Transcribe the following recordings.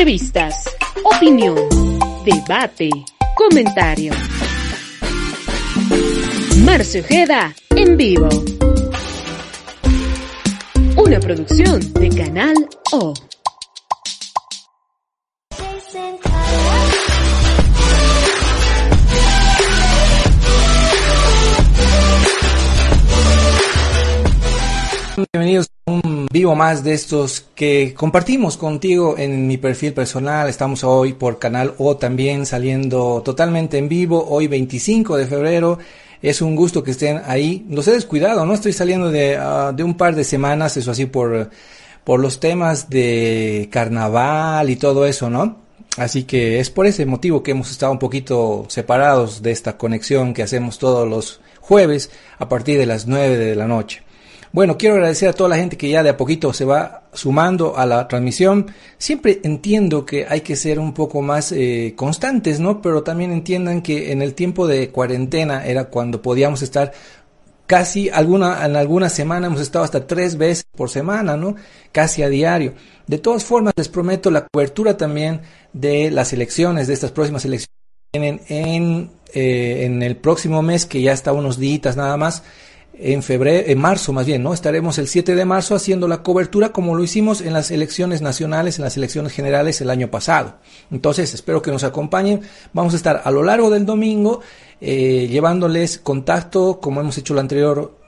Entrevistas, opinión, debate, comentario. Marcio Ojeda en vivo. Una producción de Canal O. Bienvenidos a un vivo más de estos que compartimos contigo en mi perfil personal. Estamos hoy por Canal O también saliendo totalmente en vivo, hoy 25 de febrero. Es un gusto que estén ahí. No se descuidado, ¿no? Estoy saliendo de, ah, de un par de semanas, eso así por, por los temas de carnaval y todo eso, ¿no? Así que es por ese motivo que hemos estado un poquito separados de esta conexión que hacemos todos los jueves a partir de las 9 de la noche. Bueno, quiero agradecer a toda la gente que ya de a poquito se va sumando a la transmisión. Siempre entiendo que hay que ser un poco más eh, constantes, ¿no? Pero también entiendan que en el tiempo de cuarentena era cuando podíamos estar casi alguna, en alguna semana hemos estado hasta tres veces por semana, ¿no? Casi a diario. De todas formas, les prometo la cobertura también de las elecciones, de estas próximas elecciones en, en, eh, en el próximo mes, que ya está unos días nada más en febrero, en marzo más bien, ¿no? Estaremos el 7 de marzo haciendo la cobertura como lo hicimos en las elecciones nacionales, en las elecciones generales el año pasado. Entonces, espero que nos acompañen. Vamos a estar a lo largo del domingo eh, llevándoles contacto, como hemos hecho la anterior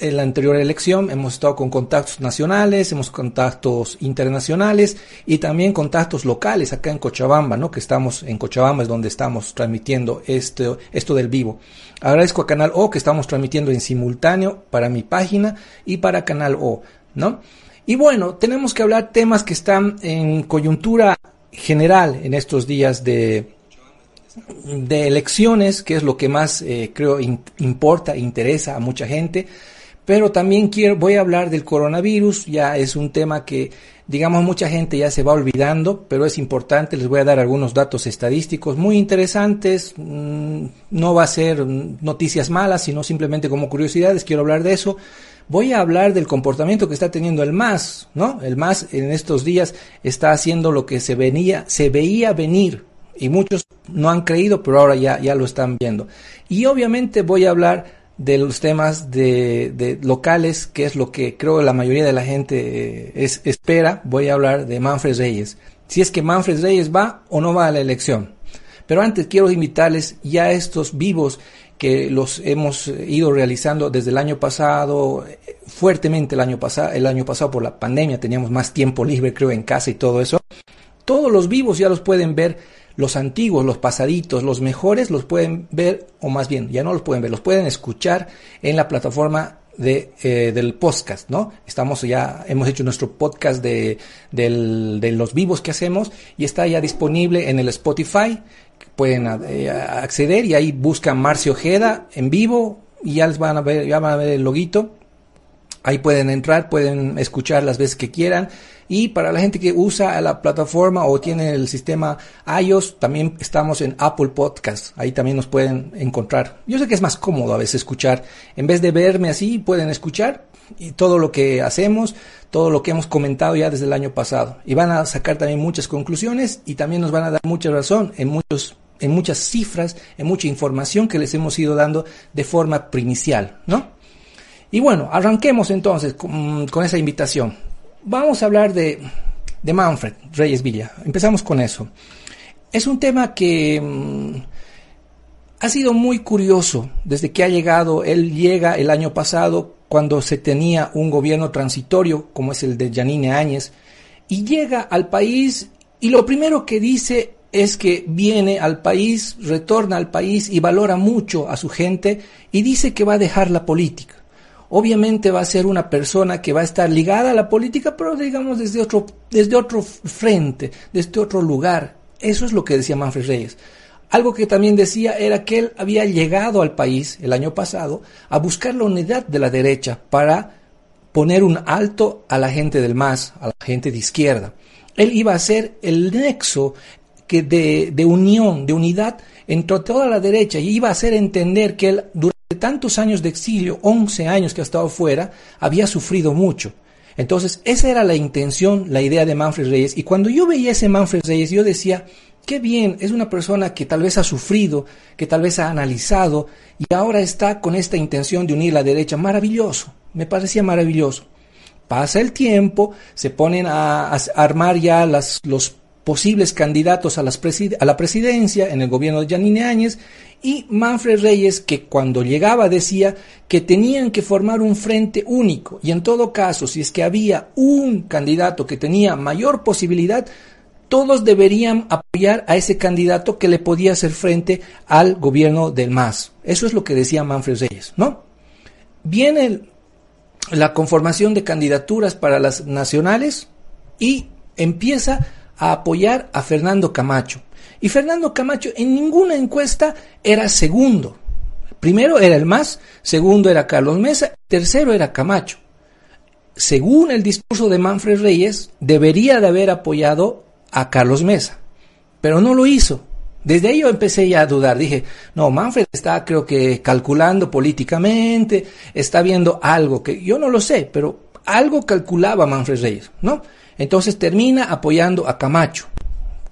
en la anterior elección hemos estado con contactos nacionales, hemos contactos internacionales y también contactos locales acá en Cochabamba, ¿no? Que estamos en Cochabamba es donde estamos transmitiendo esto, esto del vivo. Agradezco a Canal O que estamos transmitiendo en simultáneo para mi página y para Canal O, ¿no? Y bueno, tenemos que hablar temas que están en coyuntura general en estos días de, de elecciones, que es lo que más eh, creo importa, interesa a mucha gente. Pero también quiero, voy a hablar del coronavirus, ya es un tema que, digamos, mucha gente ya se va olvidando, pero es importante, les voy a dar algunos datos estadísticos muy interesantes, mm, no va a ser noticias malas, sino simplemente como curiosidades, quiero hablar de eso. Voy a hablar del comportamiento que está teniendo el MAS, ¿no? El MAS en estos días está haciendo lo que se venía, se veía venir, y muchos no han creído, pero ahora ya, ya lo están viendo. Y obviamente voy a hablar de los temas de, locales, que es lo que creo la mayoría de la gente eh, es, espera, voy a hablar de Manfred Reyes. Si es que Manfred Reyes va o no va a la elección. Pero antes quiero invitarles ya estos vivos que los hemos ido realizando desde el año pasado, fuertemente el año pasado, el año pasado por la pandemia teníamos más tiempo libre creo en casa y todo eso. Todos los vivos ya los pueden ver los antiguos, los pasaditos, los mejores los pueden ver, o más bien, ya no los pueden ver, los pueden escuchar en la plataforma de, eh, del podcast, ¿no? Estamos ya, hemos hecho nuestro podcast de, de los vivos que hacemos y está ya disponible en el Spotify. Pueden eh, acceder y ahí buscan Marcio Ojeda en vivo y ya les van a ver, ya van a ver el loguito. Ahí pueden entrar, pueden escuchar las veces que quieran y para la gente que usa la plataforma o tiene el sistema iOS, también estamos en Apple Podcast. Ahí también nos pueden encontrar. Yo sé que es más cómodo a veces escuchar. En vez de verme así, pueden escuchar y todo lo que hacemos, todo lo que hemos comentado ya desde el año pasado. Y van a sacar también muchas conclusiones y también nos van a dar mucha razón en muchos en muchas cifras, en mucha información que les hemos ido dando de forma primicial, ¿no? Y bueno, arranquemos entonces con, esa invitación. Vamos a hablar de, Manfred Reyes Villa. Empezamos con eso. Es un tema que mm, ha sido muy curioso desde que ha llegado. Él llega el año pasado cuando se tenía un gobierno transitorio como es el de Janine Áñez y llega al país y lo primero que dice es que viene al país, retorna al país y valora mucho a su gente y dice que va a dejar la política obviamente va a ser una persona que va a estar ligada a la política, pero digamos desde otro, desde otro frente, desde otro lugar. Eso es lo que decía Manfred Reyes. Algo que también decía era que él había llegado al país el año pasado a buscar la unidad de la derecha para poner un alto a la gente del MAS, a la gente de izquierda. Él iba a ser el nexo que de, de unión, de unidad entre toda la derecha y iba a hacer entender que él durante tantos años de exilio, 11 años que ha estado fuera, había sufrido mucho. Entonces, esa era la intención, la idea de Manfred Reyes. Y cuando yo veía ese Manfred Reyes, yo decía, qué bien, es una persona que tal vez ha sufrido, que tal vez ha analizado y ahora está con esta intención de unir la derecha. Maravilloso, me parecía maravilloso. Pasa el tiempo, se ponen a, armar ya las, los posibles candidatos a, las a, la presidencia en el gobierno de Janine Áñez y Manfred Reyes que cuando llegaba decía que tenían que formar un frente único y en todo caso si es que había un candidato que tenía mayor posibilidad todos deberían apoyar a ese candidato que le podía hacer frente al gobierno del MAS. Eso es lo que decía Manfred Reyes, ¿no? Viene la conformación de candidaturas para las nacionales y empieza a apoyar a Fernando Camacho. Y Fernando Camacho en ninguna encuesta era segundo. Primero era el MAS, segundo era Carlos Mesa, tercero era Camacho. Según el discurso de Manfred Reyes, debería de haber apoyado a Carlos Mesa, pero no lo hizo. Desde ahí yo empecé ya a dudar. Dije, no, Manfred está creo que calculando políticamente, está viendo algo que yo no lo sé, pero algo calculaba Manfred Reyes, ¿no? Entonces termina apoyando a Camacho.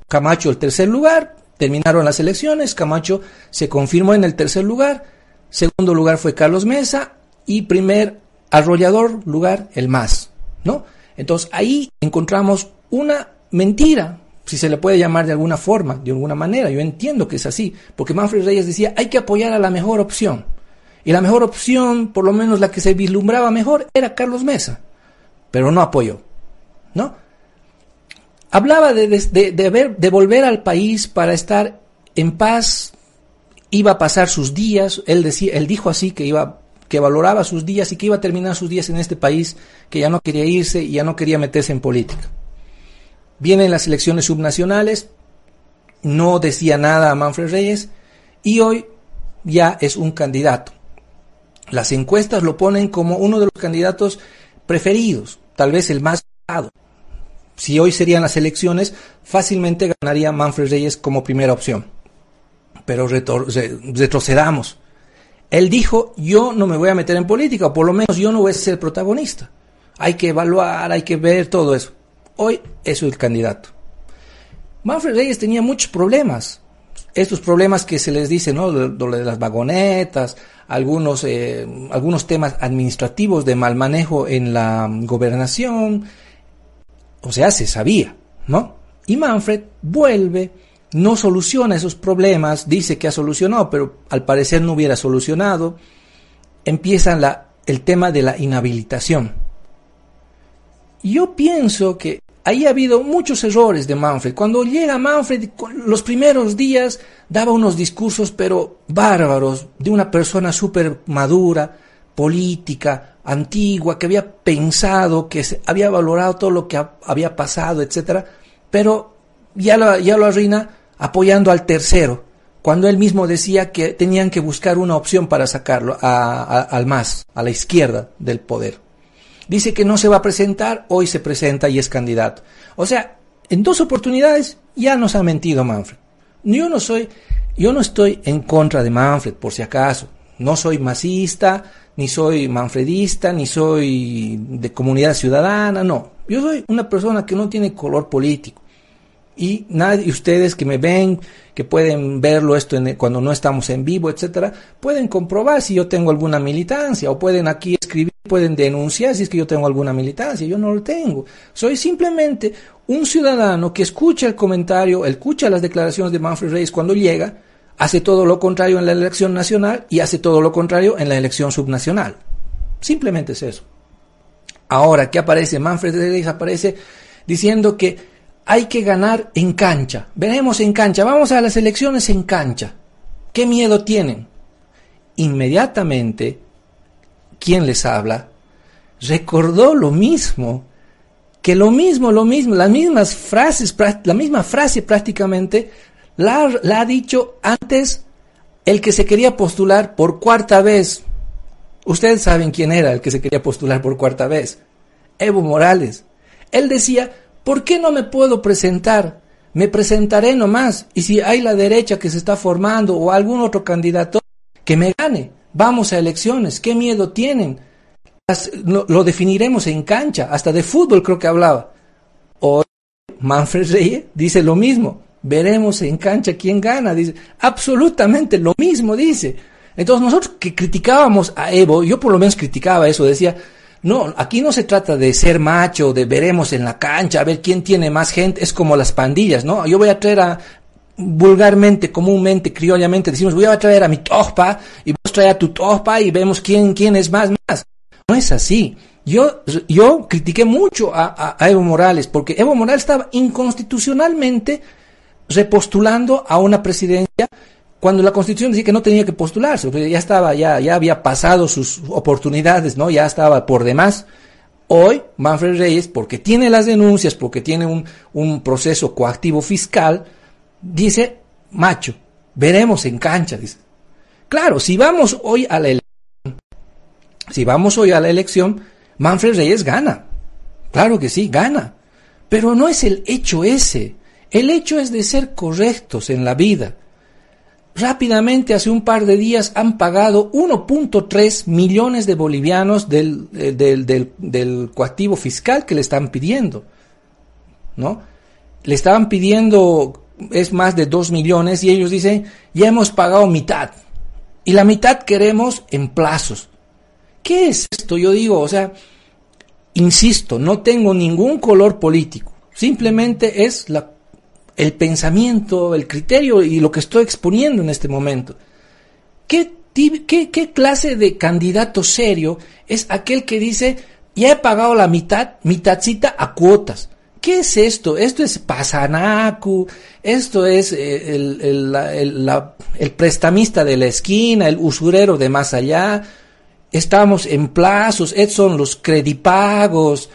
Camacho el tercer lugar, terminaron las elecciones, Camacho se confirmó en el tercer lugar, segundo lugar fue Carlos Mesa y primer arrollador lugar el MAS, ¿no? Entonces ahí encontramos una mentira, si se le puede llamar de alguna forma, de alguna manera. Yo entiendo que es así, porque Manfred Reyes decía, hay que apoyar a la mejor opción. Y la mejor opción, por lo menos la que se vislumbraba mejor, era Carlos Mesa, pero no apoyó, Hablaba de, de, volver al país para estar en paz, iba a pasar sus días, él, decía, él dijo así que iba que valoraba sus días y que iba a terminar sus días en este país, que ya no quería irse y ya no quería meterse en política. Vienen las elecciones subnacionales, no decía nada a Manfred Reyes y hoy ya es un candidato. Las encuestas lo ponen como uno de los candidatos preferidos, tal vez el más votado. Si hoy serían las elecciones, fácilmente ganaría Manfred Reyes como primera opción. Pero retrocedamos. Él dijo, yo no me voy a meter en política, o por lo menos yo no voy a ser protagonista. Hay que evaluar, hay que ver todo eso. Hoy es el candidato. Manfred Reyes tenía muchos problemas. Estos problemas que se les dice, ¿no? De, las vagonetas, algunos, eh, algunos temas administrativos de mal manejo en la gobernación. O sea, se sabía, ¿no? Y Manfred vuelve, no soluciona esos problemas, dice que ha solucionado, pero al parecer no hubiera solucionado. Empieza el tema de la inhabilitación. Yo pienso que ahí ha habido muchos errores de Manfred. Cuando llega Manfred, los primeros días daba unos discursos, pero bárbaros, de una persona súper madura, política, antigua, que había pensado, que había valorado todo lo que había pasado, etc. Pero ya lo, arruina apoyando al tercero, cuando él mismo decía que tenían que buscar una opción para sacarlo al más, a la izquierda del poder. Dice que no se va a presentar, hoy se presenta y es candidato. O sea, en dos oportunidades ya nos ha mentido Manfred. Yo no soy, yo no estoy en contra de Manfred, por si acaso. No soy masista, ni soy manfredista, ni soy de comunidad ciudadana, no. Yo soy una persona que no tiene color político. Y nadie, ustedes que me ven, que pueden verlo esto cuando no estamos en vivo, etcétera, pueden comprobar si yo tengo alguna militancia o pueden aquí escribir, pueden denunciar si es que yo tengo alguna militancia. Yo no lo tengo. Soy simplemente un ciudadano que escucha el comentario, escucha las declaraciones de Manfred Reyes cuando llega, hace todo lo contrario en la elección nacional y hace todo lo contrario en la elección subnacional. Simplemente es eso. Ahora, ¿qué aparece? Manfred Reyes aparece diciendo que hay que ganar en cancha. Veremos en cancha. Vamos a las elecciones en cancha. ¿Qué miedo tienen? Inmediatamente, quien les habla, recordó lo mismo, que lo mismo, lo mismo, las mismas frases, la misma frase prácticamente, la, ha dicho antes el que se quería postular por cuarta vez. Ustedes saben quién era el que se quería postular por cuarta vez. Evo Morales. Él decía, ¿Por qué no me puedo presentar? Me presentaré nomás. Y si hay la derecha que se está formando o algún otro candidato, que me gane. Vamos a elecciones. ¿Qué miedo tienen? lo, definiremos en cancha, hasta de fútbol creo que hablaba. Hoy Manfred Reyes dice lo mismo, veremos en cancha quién gana, dice, absolutamente lo mismo dice. Entonces nosotros que criticábamos a Evo, yo por lo menos criticaba eso, decía, no, aquí no se trata de ser macho, de veremos en la cancha, a ver quién tiene más gente, es como las pandillas, ¿no? Yo voy a traer a, vulgarmente, comúnmente, criollamente, decimos, voy a traer a mi topa y vos traer a tu topa y vemos quién, quién es más, más. No es así. Yo, yo critiqué mucho a, Evo Morales porque Evo Morales estaba inconstitucionalmente repostulando a una presidencia cuando la constitución decía que no tenía que postularse, ya estaba, ya, ya había pasado sus oportunidades, ¿no? Ya estaba por demás. Hoy, Manfred Reyes, porque tiene las denuncias, porque tiene un, un proceso coactivo fiscal, dice, macho, veremos en cancha, dice. Claro, si vamos hoy a la elección, si vamos hoy a la elección, Manfred Reyes gana. Claro que sí, gana. Pero no es el hecho ese. El hecho es de ser correctos en la vida. Rápidamente, hace un par de días, han pagado 1.3 millones de bolivianos del, eh, del coactivo fiscal que le están pidiendo. ¿No? Le estaban pidiendo es más de 2 millones y ellos dicen, ya hemos pagado mitad y la mitad queremos en plazos. ¿Qué es esto? Yo digo, o sea, insisto, no tengo ningún color político, simplemente es la, el pensamiento, el criterio y lo que estoy exponiendo en este momento. ¿Qué, qué, qué clase de candidato serio es aquel que dice, ya he pagado la mitad, mitadcita a cuotas? ¿Qué es esto? Esto es pasanacu, esto es eh, el, el, prestamista de la esquina, el usurero de más allá. Estamos en plazos, estos son los credipagos,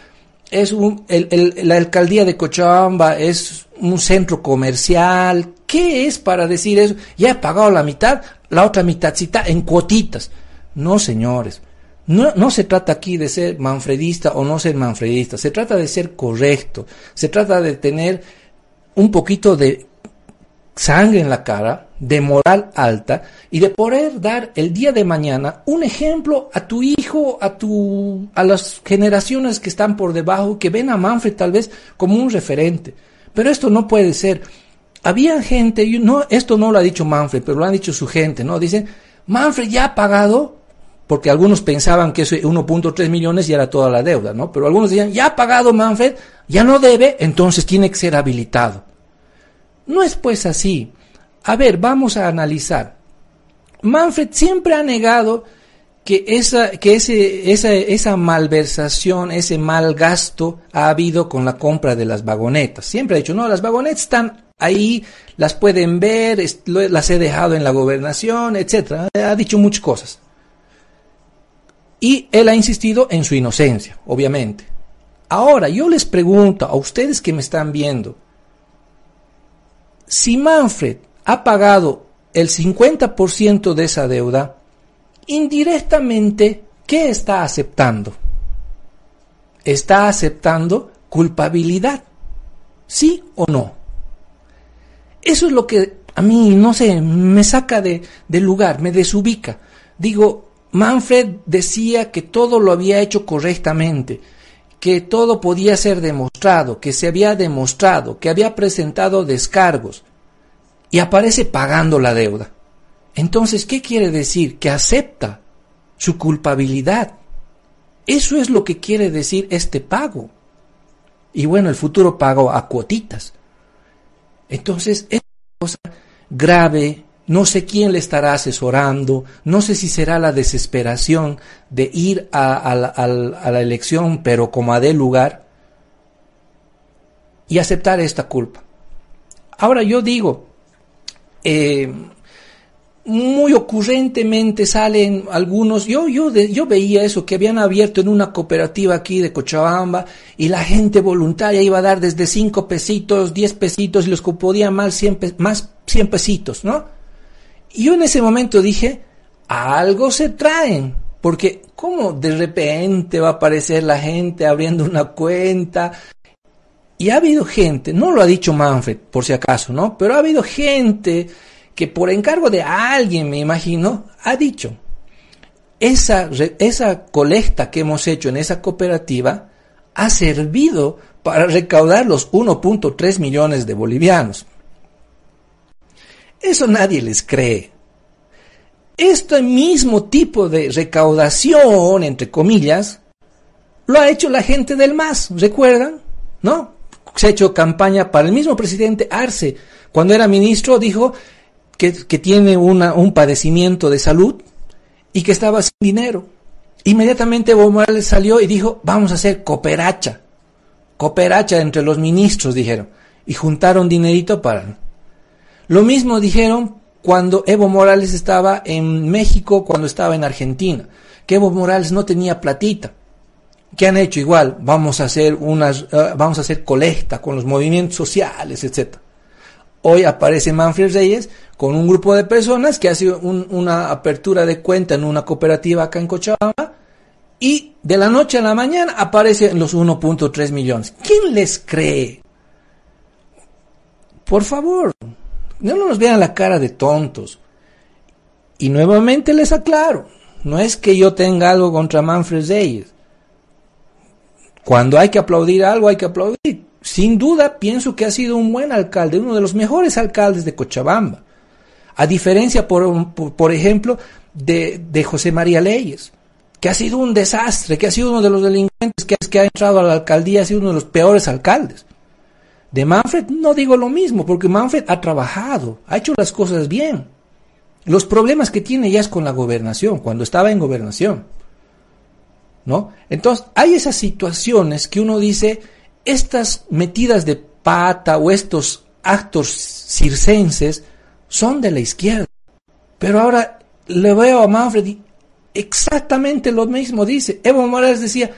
es un, la alcaldía de Cochabamba es un centro comercial. ¿Qué es para decir eso? Ya he pagado la mitad, la otra mitadcita en cuotitas. No, señores. No, no se trata aquí de ser manfredista o no ser manfredista, se trata de ser correcto, se trata de tener un poquito de sangre en la cara, de moral alta y de poder dar el día de mañana un ejemplo a tu hijo, a tu a las generaciones que están por debajo que ven a Manfred tal vez como un referente. Pero esto no puede ser. Había gente, no esto no lo ha dicho Manfred, pero lo han dicho su gente, ¿no? Dicen, "Manfred ya ha pagado porque algunos pensaban que ese 1.3 millones ya era toda la deuda, ¿no? Pero algunos decían, ya ha pagado Manfred, ya no debe, entonces tiene que ser habilitado. No es pues así. A ver, vamos a analizar. Manfred siempre ha negado que esa, que ese, esa, esa malversación, ese mal gasto ha habido con la compra de las vagonetas. Siempre ha dicho, no, las vagonetas están ahí, las pueden ver, las he dejado en la gobernación, etcétera. Ha dicho muchas cosas. Y él ha insistido en su inocencia, obviamente. Ahora, yo les pregunto a ustedes que me están viendo, si Manfred ha pagado el 50% de esa deuda, indirectamente, ¿qué está aceptando? Está aceptando culpabilidad, ¿sí o no? Eso es lo que a mí, no sé, me saca de, del lugar, me desubica. Digo, Manfred decía que todo lo había hecho correctamente, que todo podía ser demostrado, que se había demostrado, que había presentado descargos y aparece pagando la deuda. Entonces, ¿qué quiere decir? Que acepta su culpabilidad. Eso es lo que quiere decir este pago. Y bueno, el futuro pago a cuotitas. Entonces, es una cosa grave, no sé quién le estará asesorando, no sé si será la desesperación de ir a, la, elección, pero como a de lugar, y aceptar esta culpa. Ahora yo digo, eh, muy ocurrentemente salen algunos, yo, yo, yo veía eso, que habían abierto en una cooperativa aquí de Cochabamba y la gente voluntaria iba a dar desde 5 pesitos, 10 pesitos y los que podían más 100, más 100 pesitos, ¿no? Y yo en ese momento dije, algo se traen, porque ¿cómo de repente va a aparecer la gente abriendo una cuenta? Y ha habido gente, no lo ha dicho Manfred, por si acaso, ¿no? Pero ha habido gente que por encargo de alguien, me imagino, ha dicho, esa, esa colecta que hemos hecho en esa cooperativa ha servido para recaudar los 1.3 millones de bolivianos. Eso nadie les cree. Este mismo tipo de recaudación, entre comillas, lo ha hecho la gente del MAS, ¿recuerdan? ¿No? Se ha hecho campaña para el mismo presidente Arce. Cuando era ministro dijo que, tiene un padecimiento de salud y que estaba sin dinero. Inmediatamente Evo Morales salió y dijo, vamos a hacer cooperacha. Cooperacha entre los ministros, dijeron. Y juntaron dinerito para... Lo mismo dijeron cuando Evo Morales estaba en México, cuando estaba en Argentina, que Evo Morales no tenía platita. ¿Qué han hecho? Igual, vamos a hacer unas, eh, vamos a hacer colecta con los movimientos sociales, etc. Hoy aparece Manfred Reyes con un grupo de personas que hace una apertura de cuenta en una cooperativa acá en Cochabamba y de la noche a la mañana aparecen los 1.3 millones. ¿Quién les cree? Por favor, no nos vean la cara de tontos. Y nuevamente les aclaro, no es que yo tenga algo contra Manfred Reyes. Cuando hay que aplaudir algo, hay que aplaudir. Sin duda, pienso que ha sido un buen alcalde, uno de los mejores alcaldes de Cochabamba. A diferencia, por, por, ejemplo, de, de, José María Leyes, que ha sido un desastre, que ha sido uno de los delincuentes que, que ha entrado a la alcaldía, ha sido uno de los peores alcaldes. De Manfred no digo lo mismo, porque Manfred ha trabajado, ha hecho las cosas bien. Los problemas que tiene ya es con la gobernación, cuando estaba en gobernación. ¿No? Entonces, hay esas situaciones que uno dice, estas metidas de pata o estos actos circenses son de la izquierda. Pero ahora le veo a Manfred y exactamente lo mismo dice. Evo Morales decía,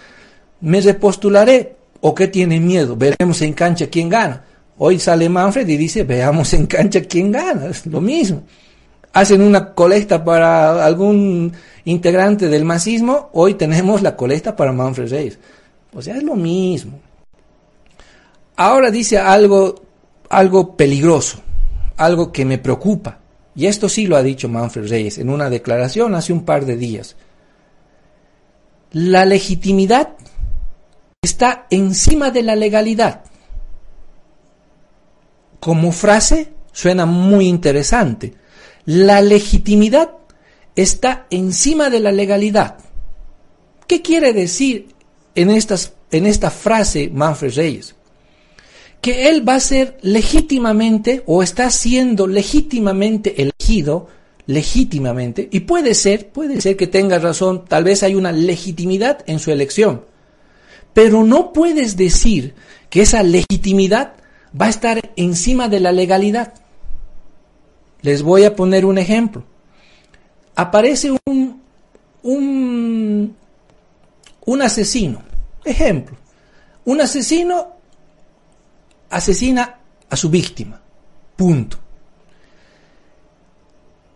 me repostularé, ¿O qué tiene miedo? Veremos en cancha quién gana. Hoy sale Manfred y dice, veamos en cancha quién gana. Es lo mismo. Hacen una colecta para algún integrante del masismo, hoy tenemos la colecta para Manfred Reyes. O sea, es lo mismo. Ahora dice algo, algo peligroso, algo que me preocupa. Y esto sí lo ha dicho Manfred Reyes en una declaración hace un par de días. La legitimidad está encima de la legalidad. Como frase suena muy interesante. La legitimidad está encima de la legalidad. ¿Qué quiere decir en, estas, en esta frase Manfred Reyes? Que él va a ser legítimamente o está siendo legítimamente elegido, legítimamente, y puede ser, puede ser que tenga razón, tal vez hay una legitimidad en su elección, pero no puedes decir que esa legitimidad va a estar encima de la legalidad. Les voy a poner un ejemplo. Aparece un, un, un asesino. Ejemplo. Un asesino asesina a su víctima. Punto.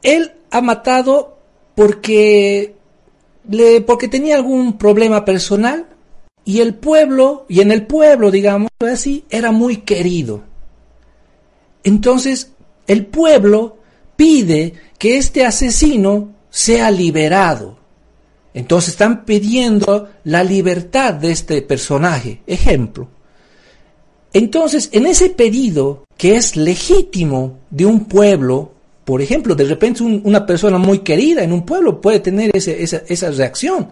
Él ha matado porque, le, porque tenía algún problema personal y el pueblo, y en el pueblo, digamos así, era muy querido. Entonces, el pueblo pide que este asesino sea liberado. Entonces están pidiendo la libertad de este personaje. Ejemplo. Entonces, en ese pedido que es legítimo de un pueblo, por ejemplo, de repente una persona muy querida en un pueblo puede tener esa, esa reacción.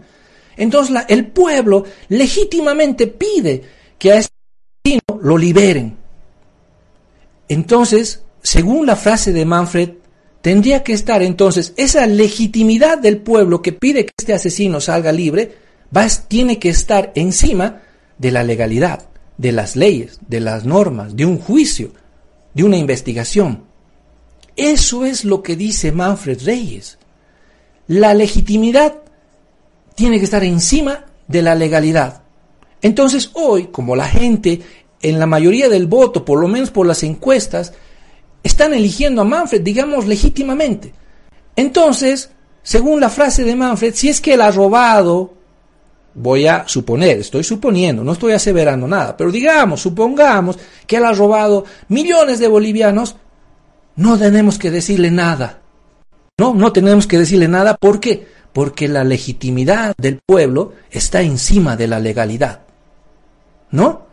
Entonces el pueblo legítimamente pide que a este asesino lo liberen. Entonces, según la frase de Manfred, tendría que estar entonces esa legitimidad del pueblo que pide que este asesino salga libre, tiene que estar encima de la legalidad, de las leyes, de las normas, de un juicio, de una investigación. Eso es lo que dice Manfred Reyes. La legitimidad tiene que estar encima de la legalidad. Entonces hoy, como la gente en la mayoría del voto, por lo menos por las encuestas, están eligiendo a Manfred, digamos, legítimamente. Entonces, según la frase de Manfred, si es que él ha robado, voy a suponer, estoy suponiendo, no estoy aseverando nada, pero digamos, supongamos que él ha robado millones de bolivianos, no tenemos que decirle nada. No, no tenemos que decirle nada. ¿Por qué? porque la legitimidad del pueblo está encima de la legalidad. ¿No?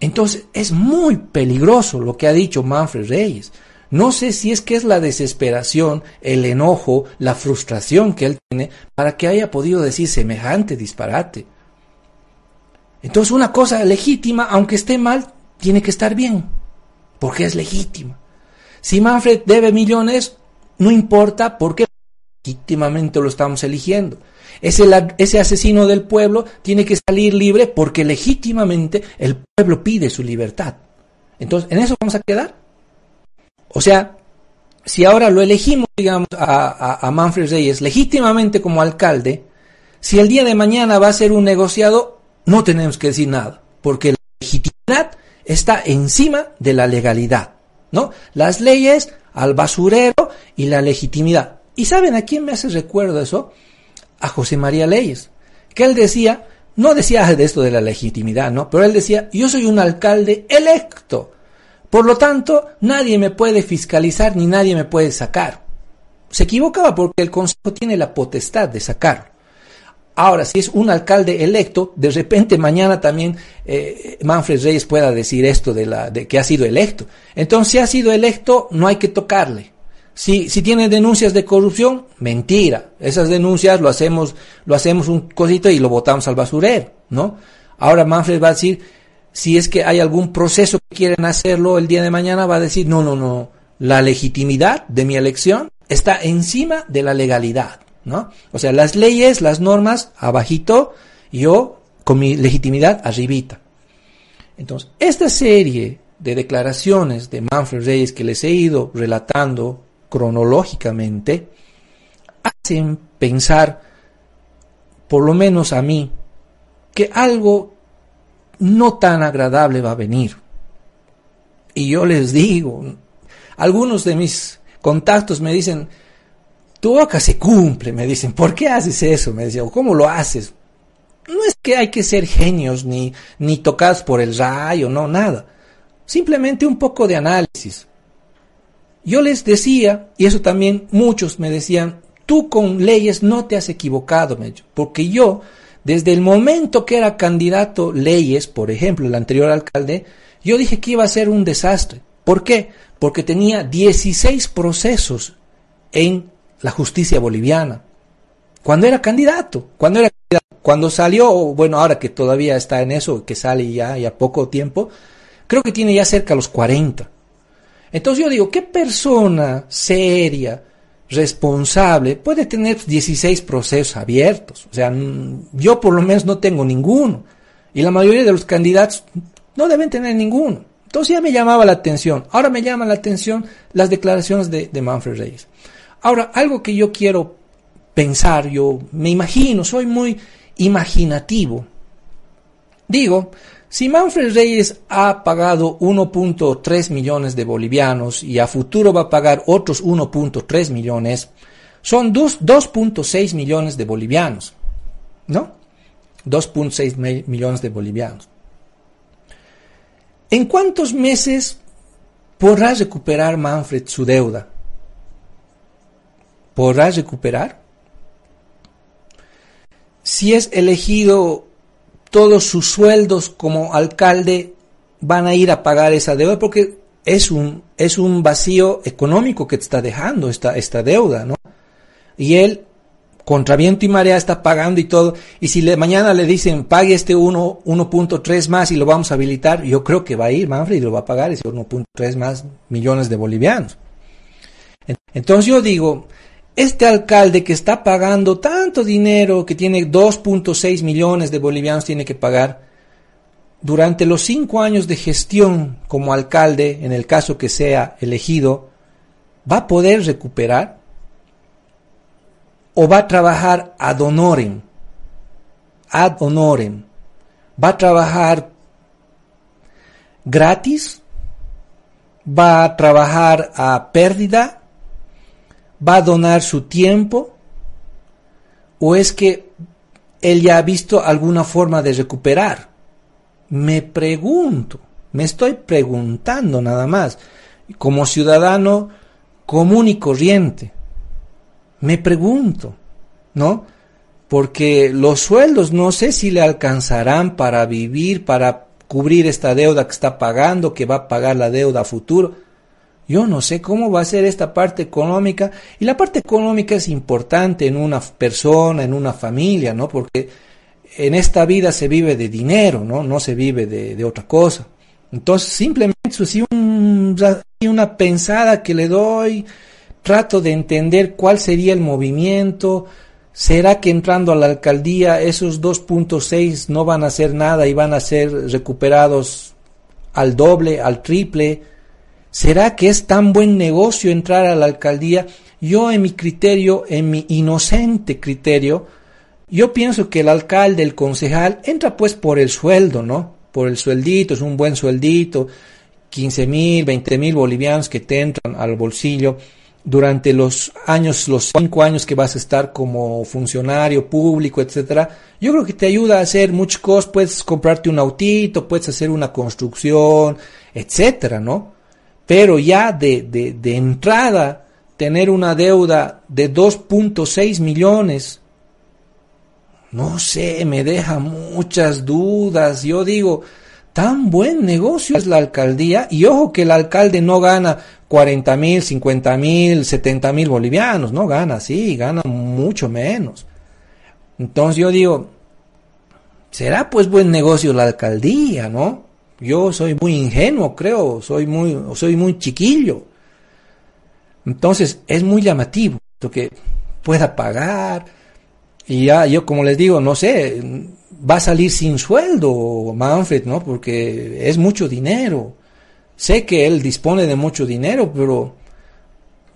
Entonces es muy peligroso lo que ha dicho Manfred Reyes. No sé si es que es la desesperación, el enojo, la frustración que él tiene para que haya podido decir semejante disparate. Entonces una cosa legítima, aunque esté mal, tiene que estar bien, porque es legítima. Si Manfred debe millones, no importa porque legítimamente lo estamos eligiendo. Ese, asesino del pueblo tiene que salir libre porque legítimamente el pueblo pide su libertad. Entonces, ¿en eso vamos a quedar? O sea, si ahora lo elegimos, digamos, a, a, Manfred Reyes legítimamente como alcalde, si el día de mañana va a ser un negociado, no tenemos que decir nada, porque la legitimidad está encima de la legalidad, ¿no? Las leyes al basurero y la legitimidad. ¿Y saben a quién me hace recuerdo eso? A José María Leyes, que él decía, no decía de esto de la legitimidad, ¿no? Pero él decía, yo soy un alcalde electo. Por lo tanto, nadie me puede fiscalizar ni nadie me puede sacar. Se equivocaba porque el Consejo tiene la potestad de sacarlo. Ahora, si es un alcalde electo, de repente mañana también eh, Manfred Reyes pueda decir esto de, la, de que ha sido electo. Entonces, si ha sido electo, no hay que tocarle. Si, si tiene denuncias de corrupción, mentira. Esas denuncias lo hacemos, lo hacemos un cosito y lo botamos al basurero, ¿no? Ahora Manfred va a decir, si es que hay algún proceso que quieren hacerlo el día de mañana, va a decir, no, no, no, la legitimidad de mi elección está encima de la legalidad, ¿no? O sea, las leyes, las normas, abajito, yo con mi legitimidad arribita. Entonces, esta serie de declaraciones de Manfred Reyes que les he ido relatando cronológicamente, hacen pensar, por lo menos a mí, que algo no tan agradable va a venir. Y yo les digo, algunos de mis contactos me dicen, tu boca se cumple, me dicen, ¿por qué haces eso? Me decían, ¿cómo lo haces? No es que hay que ser genios ni, ni tocados por el rayo, no, nada. Simplemente un poco de análisis. Yo les decía, y eso también muchos me decían, tú con leyes no te has equivocado, porque yo, desde el momento que era candidato leyes, por ejemplo, el anterior alcalde, yo dije que iba a ser un desastre. ¿Por qué? Porque tenía 16 procesos en la justicia boliviana. Cuando era candidato, cuando era cuando salió, bueno, ahora que todavía está en eso, que sale ya, ya poco tiempo, creo que tiene ya cerca los 40. Entonces yo digo, ¿qué persona seria, responsable, puede tener 16 procesos abiertos? O sea, yo por lo menos no tengo ninguno. Y la mayoría de los candidatos no deben tener ninguno. Entonces ya me llamaba la atención. Ahora me llaman la atención las declaraciones de, de Manfred Reyes. Ahora, algo que yo quiero pensar, yo me imagino, soy muy imaginativo. Digo, si Manfred Reyes ha pagado 1.3 millones de bolivianos y a futuro va a pagar otros 1.3 millones, son 2.6 millones de bolivianos, ¿no? 2.6 millones de bolivianos. ¿En cuántos meses podrá recuperar Manfred su deuda? ¿Podrá recuperar? Si es elegido todos sus sueldos como alcalde van a ir a pagar esa deuda porque es un, es un vacío económico que te está dejando esta, esta deuda, ¿no? Y él, contra viento y marea, está pagando y todo. Y si mañana le dicen, pague este 1.3 más y lo vamos a habilitar, yo creo que va a ir Manfred y lo va a pagar ese 1.3 más millones de bolivianos. Entonces yo digo, este alcalde que está pagando tanto dinero, que tiene 2.6 millones de bolivianos, tiene que pagar, durante los cinco años de gestión como alcalde, en el caso que sea elegido, ¿va a poder recuperar? ¿O va a trabajar ad honorem? Ad honorem. ¿Va a trabajar gratis? ¿Va a trabajar a pérdida? Va a donar su tiempo? ¿O es que él ya ha visto alguna forma de recuperar? Me pregunto, me estoy preguntando nada más, como ciudadano común y corriente. Me pregunto, ¿no? porque los sueldos no sé si le alcanzarán para vivir, para cubrir esta deuda que está pagando, que va a pagar la deuda a futuro. Yo no sé cómo va a ser esta parte económica y la parte económica es importante en una persona, en una familia, ¿no? Porque en esta vida se vive de dinero, ¿no? No se vive de, otra cosa. Entonces, simplemente eso sí, una pensada que le doy, trato de entender cuál sería el movimiento, ¿Será que entrando a la alcaldía esos 2.6 no van a hacer nada y van a ser recuperados al doble, al triple? ¿Será que es tan buen negocio entrar a la alcaldía? Yo en mi criterio, en mi inocente criterio, yo pienso que el alcalde, el concejal, entra pues por el sueldo, ¿no? Por el sueldito, es un buen sueldito, 15 mil, 20 mil bolivianos que te entran al bolsillo durante los años, los cinco años que vas a estar como funcionario público, etcétera, yo creo que te ayuda a hacer muchas cosas, puedes comprarte un autito, puedes hacer una construcción, etcétera, ¿no? Pero ya de, de, de entrada, tener una deuda de 2.6 millones, no sé, me deja muchas dudas. Yo digo, tan buen negocio es la alcaldía y ojo que el alcalde no gana 40 mil, 50 mil, 70 mil bolivianos, no gana, sí, gana mucho menos. Entonces yo digo, será pues buen negocio la alcaldía, ¿no? Yo soy muy ingenuo, creo, soy muy, soy muy chiquillo. Entonces es muy llamativo que pueda pagar. Y ya yo como les digo, no sé, va a salir sin sueldo Manfred, ¿no? Porque es mucho dinero. Sé que él dispone de mucho dinero, pero,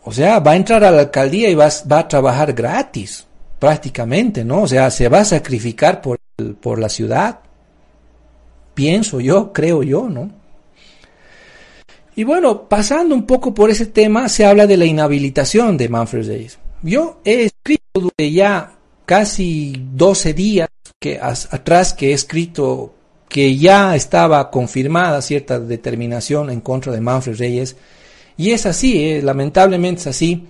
o sea, va a entrar a la alcaldía y va, va a trabajar gratis, prácticamente, ¿no? O sea, se va a sacrificar por, por la ciudad. Pienso yo, creo yo, ¿no? Y bueno, pasando un poco por ese tema, se habla de la inhabilitación de Manfred Reyes. Yo he escrito durante ya casi 12 días que atrás que he escrito que ya estaba confirmada cierta determinación en contra de Manfred Reyes. Y es así, eh, lamentablemente es así.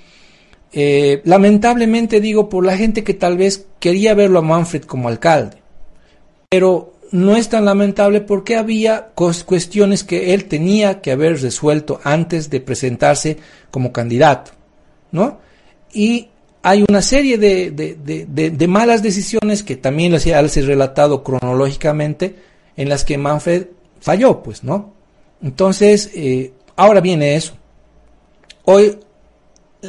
Eh, lamentablemente digo por la gente que tal vez quería verlo a Manfred como alcalde. Pero no es tan lamentable porque había cuestiones que él tenía que haber resuelto antes de presentarse como candidato. ¿no? Y hay una serie de, de, malas decisiones que también les he relatado cronológicamente en las que Manfred falló, pues, ¿no? Entonces, eh, ahora viene eso. Hoy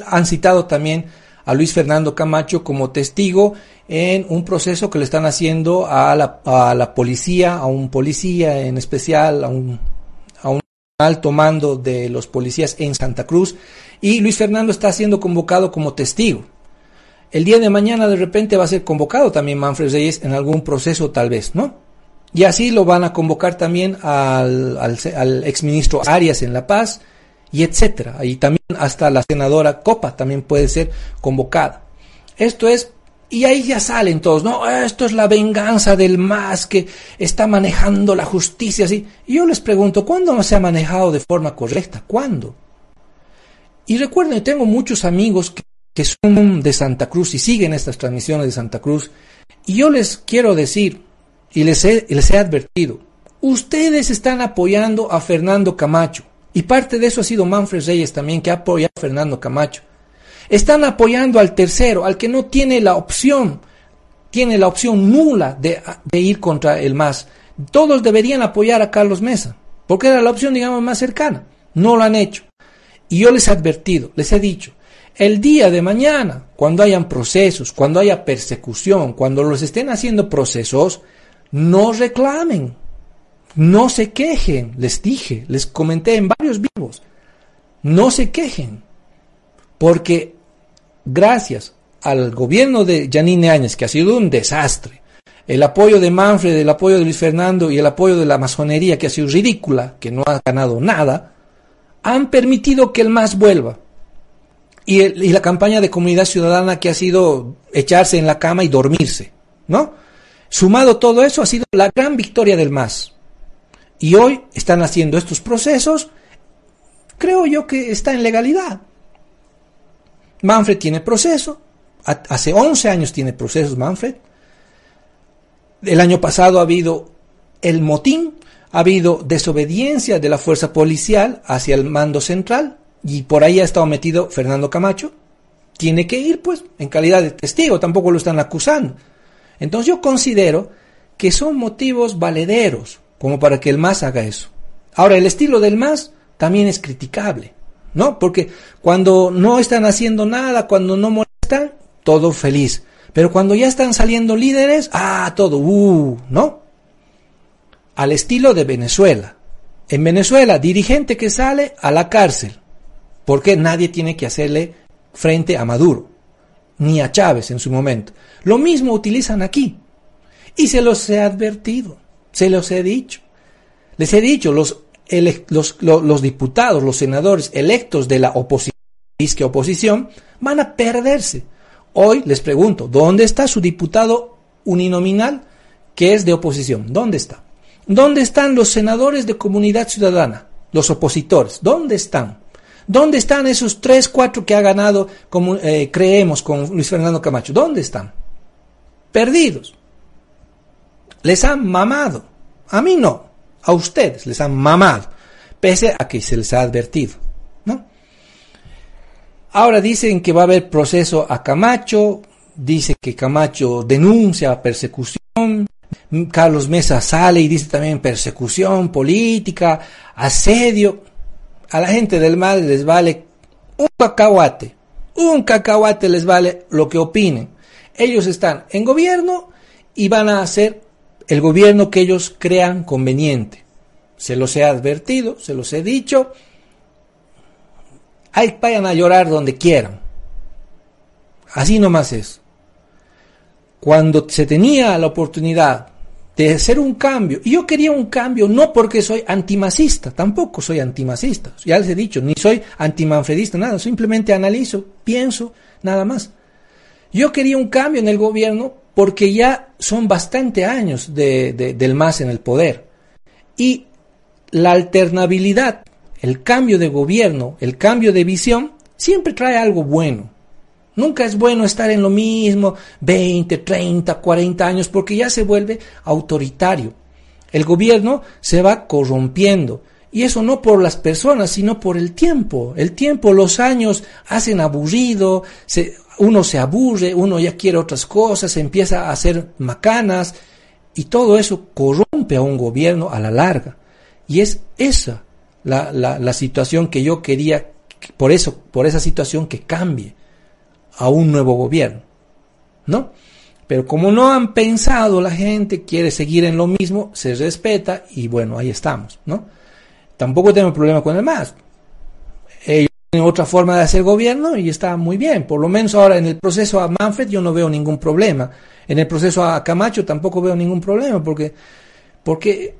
han citado también a Luis Fernando Camacho como testigo en un proceso que le están haciendo a la, a la policía, a un policía en especial, a un, a un alto mando de los policías en Santa Cruz, y Luis Fernando está siendo convocado como testigo. El día de mañana de repente va a ser convocado también Manfred Reyes en algún proceso tal vez, ¿no? Y así lo van a convocar también al, al, exministro Arias en La Paz, y etcétera. Y también hasta la senadora Copa también puede ser convocada. Esto es, y ahí ya salen todos, no, esto es la venganza del más que está manejando la justicia así. Y yo les pregunto, ¿cuándo no se ha manejado de forma correcta? ¿Cuándo? Y recuerden, tengo muchos amigos que, son de Santa Cruz y siguen estas transmisiones de Santa Cruz. Y yo les quiero decir, y les les he advertido, ustedes están apoyando a Fernando Camacho. Y parte de eso ha sido Manfred Reyes también, que apoya a Fernando Camacho. Están apoyando al tercero, al que no tiene la opción, tiene la opción nula de, de ir contra el MAS. Todos deberían apoyar a Carlos Mesa, porque era la opción, digamos, más cercana. No lo han hecho. Y yo les he advertido, les he dicho, el día de mañana, cuando hayan procesos, cuando haya persecución, cuando los estén haciendo procesos, no reclamen, no se quejen, les dije, les comenté en varios vivos, no se quejen, porque gracias al gobierno de Janine Áñez, que ha sido un desastre, el apoyo de Manfred, el apoyo de Luis Fernando y el apoyo de la masonería, que ha sido ridícula, que no ha ganado nada, han permitido que el MAS vuelva. Y, y la campaña de comunidad ciudadana que ha sido echarse en la cama y dormirse, ¿no? Sumado todo eso ha sido la gran victoria del MAS. Y hoy están haciendo estos procesos, creo yo que está en legalidad. Manfred tiene proceso, hace 11 años tiene procesos Manfred, El año pasado ha habido el motín, ha habido desobediencia de la fuerza policial hacia el mando central y por ahí ha estado metido Fernando Camacho. Tiene que ir, pues, en calidad de testigo, tampoco lo están acusando. Entonces yo considero que son motivos valederos como para que el MAS haga eso. Ahora, el estilo del MAS también es criticable, ¿no? Porque cuando no están haciendo nada, cuando no molestan, todo feliz. Pero cuando ya están saliendo líderes, ah, todo, uh, ¿no? Al estilo de Venezuela. En Venezuela, dirigente que sale a la cárcel, porque nadie tiene que hacerle frente a Maduro, ni a Chávez en su momento. Lo mismo utilizan aquí. Y se los he advertido, se los he dicho. Les he dicho, los, los, diputados, los senadores electos de la oposición, oposición, van a perderse. Hoy les pregunto, ¿dónde está su diputado uninominal que es de oposición? ¿Dónde está? ¿Dónde están los senadores de comunidad ciudadana? Los opositores. ¿Dónde están? ¿Dónde están esos tres, cuatro que ha ganado, como eh, creemos, con Luis Fernando Camacho? ¿Dónde están? Perdidos. Les han mamado. A mí no. A ustedes les han mamado. Pese a que se les ha advertido. Ahora dicen que va a haber proceso a Camacho, dice que Camacho denuncia persecución, Carlos Mesa sale y dice también persecución política, asedio. A la gente del mal les vale un cacahuate, un cacahuate les vale lo que opinen. Ellos están en gobierno y van a hacer el gobierno que ellos crean conveniente. Se los he advertido, se los he dicho, Ahí vayan a llorar donde quieran. Así nomás es. Cuando se tenía la oportunidad de hacer un cambio, y yo quería un cambio no porque soy antimacista, tampoco soy antimacista, ya les he dicho, ni soy antimanfredista, nada, simplemente analizo, pienso, nada más. Yo quería un cambio en el gobierno porque ya son bastante años de, del MAS en el poder. Y la alternabilidad el cambio de gobierno, el cambio de visión, siempre trae algo bueno. Nunca es bueno estar en lo mismo 20, 30, 40 años porque ya se vuelve autoritario. El gobierno se va corrompiendo. Y eso no por las personas, sino por el tiempo. El tiempo, los años hacen aburrido, uno se aburre, uno ya quiere otras cosas, empieza a hacer macanas y todo eso corrompe a un gobierno a la larga. Y es esa la, la, situación que yo quería, por eso, por esa situación que cambie a un nuevo gobierno, ¿no? Pero como no han pensado la gente, quiere seguir en lo mismo, se respeta y bueno, ahí estamos, ¿no? Tampoco tengo problema con el MAS. Ellos tienen otra forma de hacer gobierno y está muy bien. Por lo menos ahora en el proceso a Manfred yo no veo ningún problema. En el proceso a Camacho tampoco veo ningún problema porque, porque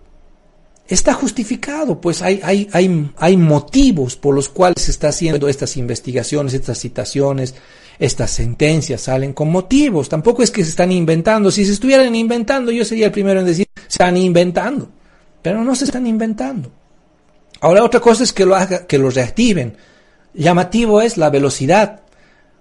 está justificado, pues hay, hay, hay, hay motivos por los cuales se está haciendo estas investigaciones, estas citaciones, estas sentencias salen con motivos, tampoco es que se están inventando, si se estuvieran inventando yo sería el primero en decir, se están inventando, pero no se están inventando. Ahora otra cosa es que lo haga, que lo reactiven. Llamativo es la velocidad,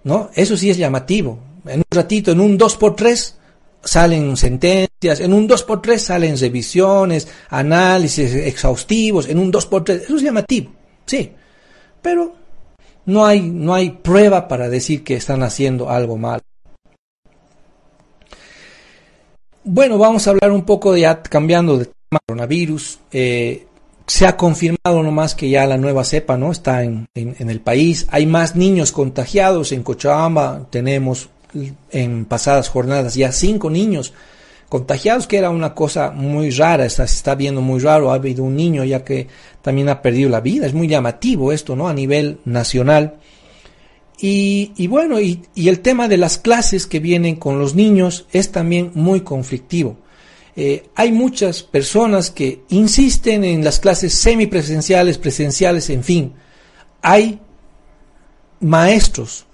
¿no? Eso sí es llamativo. En un ratito, en un 2x3, salen sentencias, en un 2x3 salen revisiones, análisis exhaustivos, en un 2x3, eso es llamativo, sí, pero no hay, no hay prueba para decir que están haciendo algo mal. Bueno, vamos a hablar un poco ya cambiando de tema coronavirus. Eh, se ha confirmado nomás que ya la nueva cepa no está en, en, el país. Hay más niños contagiados en Cochabamba. Tenemos en pasadas jornadas ya cinco niños contagiados, que era una cosa muy rara, se está viendo muy raro, ha habido un niño ya que también ha perdido la vida, es muy llamativo esto, ¿no? A nivel nacional. Y, bueno, y, el tema de las clases que vienen con los niños es también muy conflictivo. Eh, hay muchas personas que insisten en las clases semipresenciales, presenciales, en fin. Hay maestros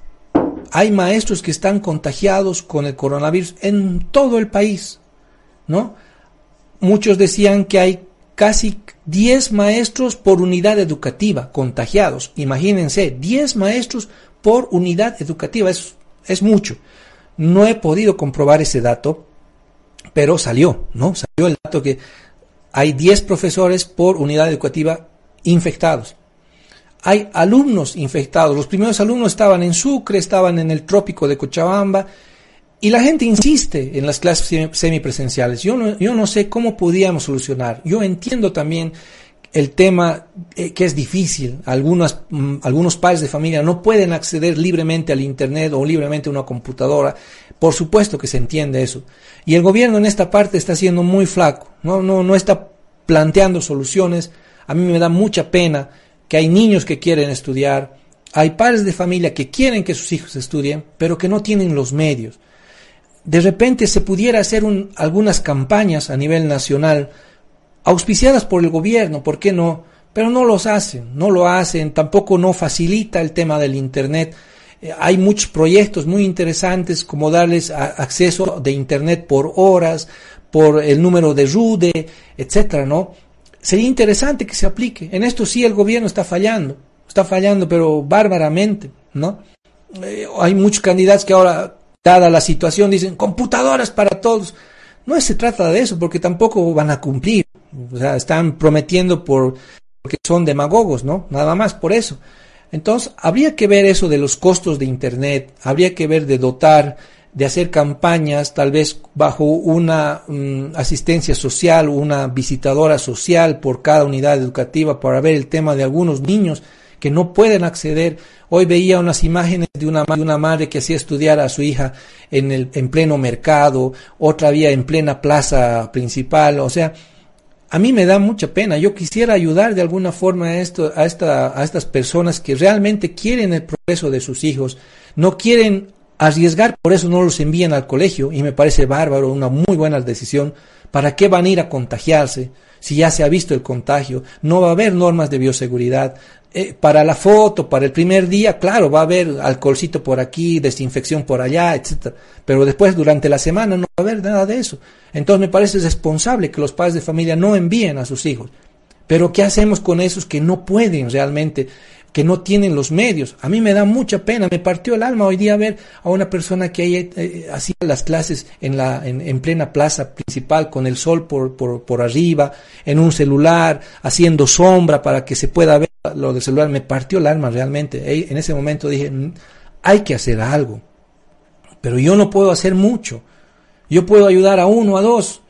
hay maestros que están contagiados con el coronavirus en todo el país, ¿no? Muchos decían que hay casi 10 maestros por unidad educativa contagiados. Imagínense, 10 maestros por unidad educativa, es, es mucho. No he podido comprobar ese dato, pero salió, ¿no? Salió el dato que hay 10 profesores por unidad educativa infectados. Hay alumnos infectados. Los primeros alumnos estaban en Sucre, estaban en el trópico de Cochabamba, y la gente insiste en las clases semipresenciales. Yo no, yo no sé cómo podíamos solucionar. Yo entiendo también el tema eh, que es difícil. Algunas, mm, algunos padres de familia no pueden acceder libremente al Internet o libremente a una computadora. Por supuesto que se entiende eso. Y el gobierno en esta parte está siendo muy flaco. No, no, no está planteando soluciones. A mí me da mucha pena que hay niños que quieren estudiar. Hay padres de familia que quieren que sus hijos estudien, pero que no tienen los medios. De repente se pudiera hacer algunas campañas a nivel nacional auspiciadas por el gobierno, ¿por qué no? Pero no los hacen, no lo hacen, tampoco no facilita el tema del Internet. Eh, hay muchos proyectos muy interesantes como darles acceso de Internet por horas, por el número de RUDE, etcétera, ¿no? Sería interesante que se aplique. En esto sí el gobierno está fallando, está fallando, pero bárbaramente, ¿no? Eh, hay muchos candidatos que ahora, dada la situación, dicen computadoras para todos. No se trata de eso, porque tampoco van a cumplir. O sea, están prometiendo por, porque son demagogos, ¿no? Nada más por eso. Entonces, habría que ver eso de los costos de Internet, habría que ver de dotar, de hacer campañas, tal vez bajo una mm, asistencia social, una visitadora social por cada unidad educativa para ver el tema de algunos niños que no pueden acceder. Hoy veía unas imágenes de una, de una madre que hacía estudiar a su hija en, el, en pleno mercado, otra vía en plena plaza principal, o sea, a mí me da mucha pena. Yo quisiera ayudar de alguna forma a, esto, a, esta, a estas personas que realmente quieren el progreso de sus hijos, no quieren arriesgar, por eso no los envían al colegio y me parece bárbaro, una muy buena decisión. ¿Para qué van a ir a contagiarse si ya se ha visto el contagio? No va a haber normas de bioseguridad. Eh, para la foto, para el primer día, claro, va a haber alcoholcito por aquí, desinfección por allá, etcétera. Pero después, durante la semana, no va a haber nada de eso. Entonces me parece responsable que los padres de familia no envíen a sus hijos. Pero ¿qué hacemos con esos que no pueden realmente que no tienen los medios. A mí me da mucha pena, me partió el alma hoy día ver a una persona que eh, hacía las clases en, la, en, plena plaza principal con el sol por, por, por, arriba, en un celular, haciendo sombra para que se pueda ver lo del celular. Me partió el alma realmente. En ese momento dije, mm, hay que hacer algo, pero yo no puedo hacer mucho. Yo puedo ayudar a uno, a dos,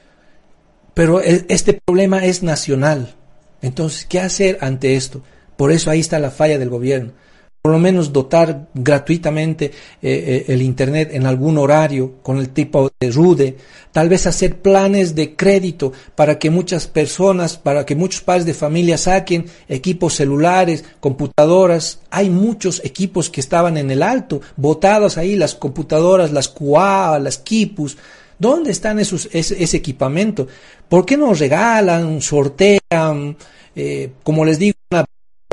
pero e, este problema es nacional. Entonces, ¿qué hacer ante esto? Por eso ahí está la falla del gobierno. Por lo menos dotar gratuitamente eh, eh, el Internet en algún horario con el tipo de RUDE. Tal vez hacer planes de crédito para que muchas personas, para que muchos padres de familia saquen equipos celulares, computadoras. Hay muchos equipos que estaban en el alto, botados ahí, las computadoras, las QA, las Kipus. ¿Dónde están esos, ese, equipamiento? ¿Por qué no regalan, sortean? Eh, como les digo, una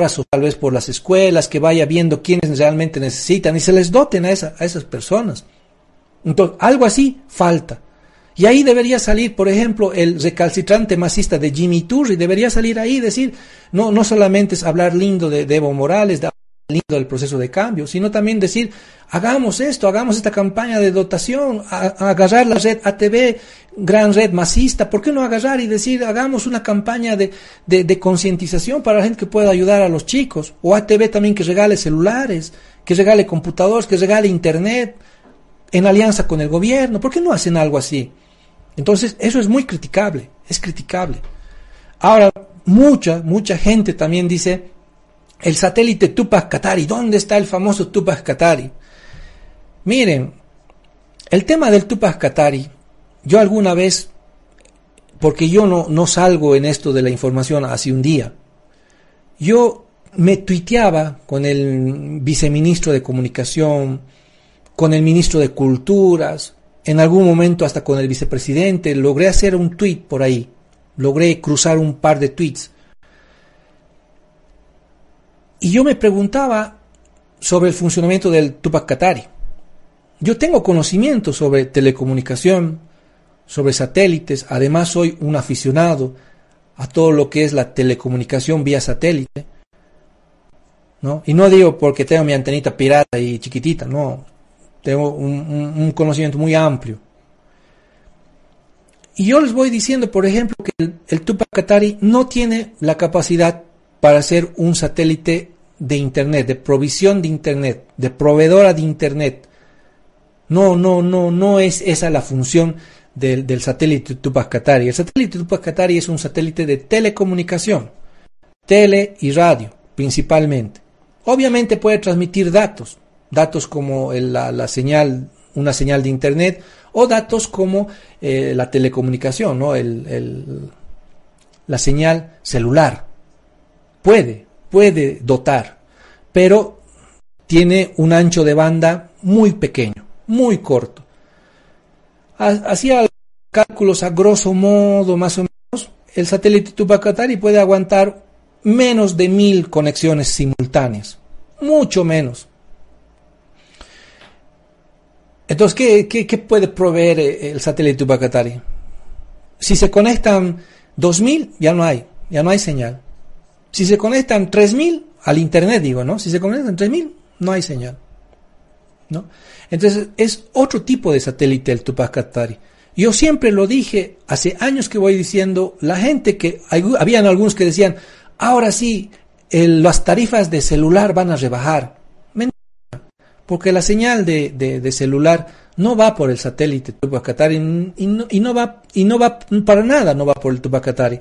o tal vez por las escuelas, que vaya viendo quiénes realmente necesitan y se les doten a, a esas personas. Entonces, algo así falta. Y ahí debería salir, por ejemplo, el recalcitrante masista de Jimmy Turri, debería salir ahí y decir, no, no solamente es hablar lindo de, de Evo Morales, de lindo del proceso de cambio, sino también decir, hagamos esto, hagamos esta campaña de dotación, agarrar la red ATV, gran red masista, ¿por qué no agarrar y decir, hagamos una campaña de, de, concientización para la gente que pueda ayudar a los chicos? O ATV también que regale celulares, que regale computadores, que regale internet, en alianza con el gobierno, ¿por qué no hacen algo así? Entonces, eso es muy criticable, es criticable. Ahora, mucha, mucha gente también dice, el satélite Tupac Katari. ¿Dónde está el famoso Tupac Katari? Miren, el tema del Tupac Katari, yo alguna vez, porque yo no, no salgo en esto de la información hace un día, yo me tuiteaba con el viceministro de Comunicación, con el ministro de Culturas, en algún momento hasta con el vicepresidente, logré hacer un tuit por ahí, logré cruzar un par de tweets y yo me preguntaba sobre el funcionamiento del Tupac Katari. Yo tengo conocimiento sobre telecomunicación, sobre satélites, además soy un aficionado a todo lo que es la telecomunicación vía satélite. ¿no? Y no digo porque tengo mi antenita pirata y chiquitita, no. Tengo un, conocimiento muy amplio. Y yo les voy diciendo, por ejemplo, que el, el Tupac Katari no tiene la capacidad para ser un satélite de Internet, de provisión de Internet, de proveedora de Internet. No, no, no, no es esa la función del, del satélite Tupac Katari. El satélite Tupac Katari es un satélite de telecomunicación, tele y radio principalmente. Obviamente puede transmitir datos, datos como la, la, señal, una señal de Internet o datos como eh, la telecomunicación, ¿no? el, el, la señal celular. Puede, puede dotar, pero tiene un ancho de banda muy pequeño, muy corto. Hacía cálculos a grosso modo, más o menos, el satélite Tupacatari puede aguantar menos de mil conexiones simultáneas, mucho menos. Entonces, ¿qué, puede proveer eh, el satélite Tupacatari? Si se conectan 2000, ya no hay, ya no hay señal. Si se conectan 3000 al internet, digo, ¿no? Si se conectan 3000, no hay señal. ¿No? Entonces, es otro tipo de satélite el Tupac Katari. Yo siempre lo dije, hace años que voy diciendo, la gente que, habían algunos que decían, ahora sí, las tarifas de celular van a rebajar. Mentira, porque la señal de, de, celular no va por el satélite Tupac Katari y no, y no, va, y no va para nada, no va por el Tupac Katari.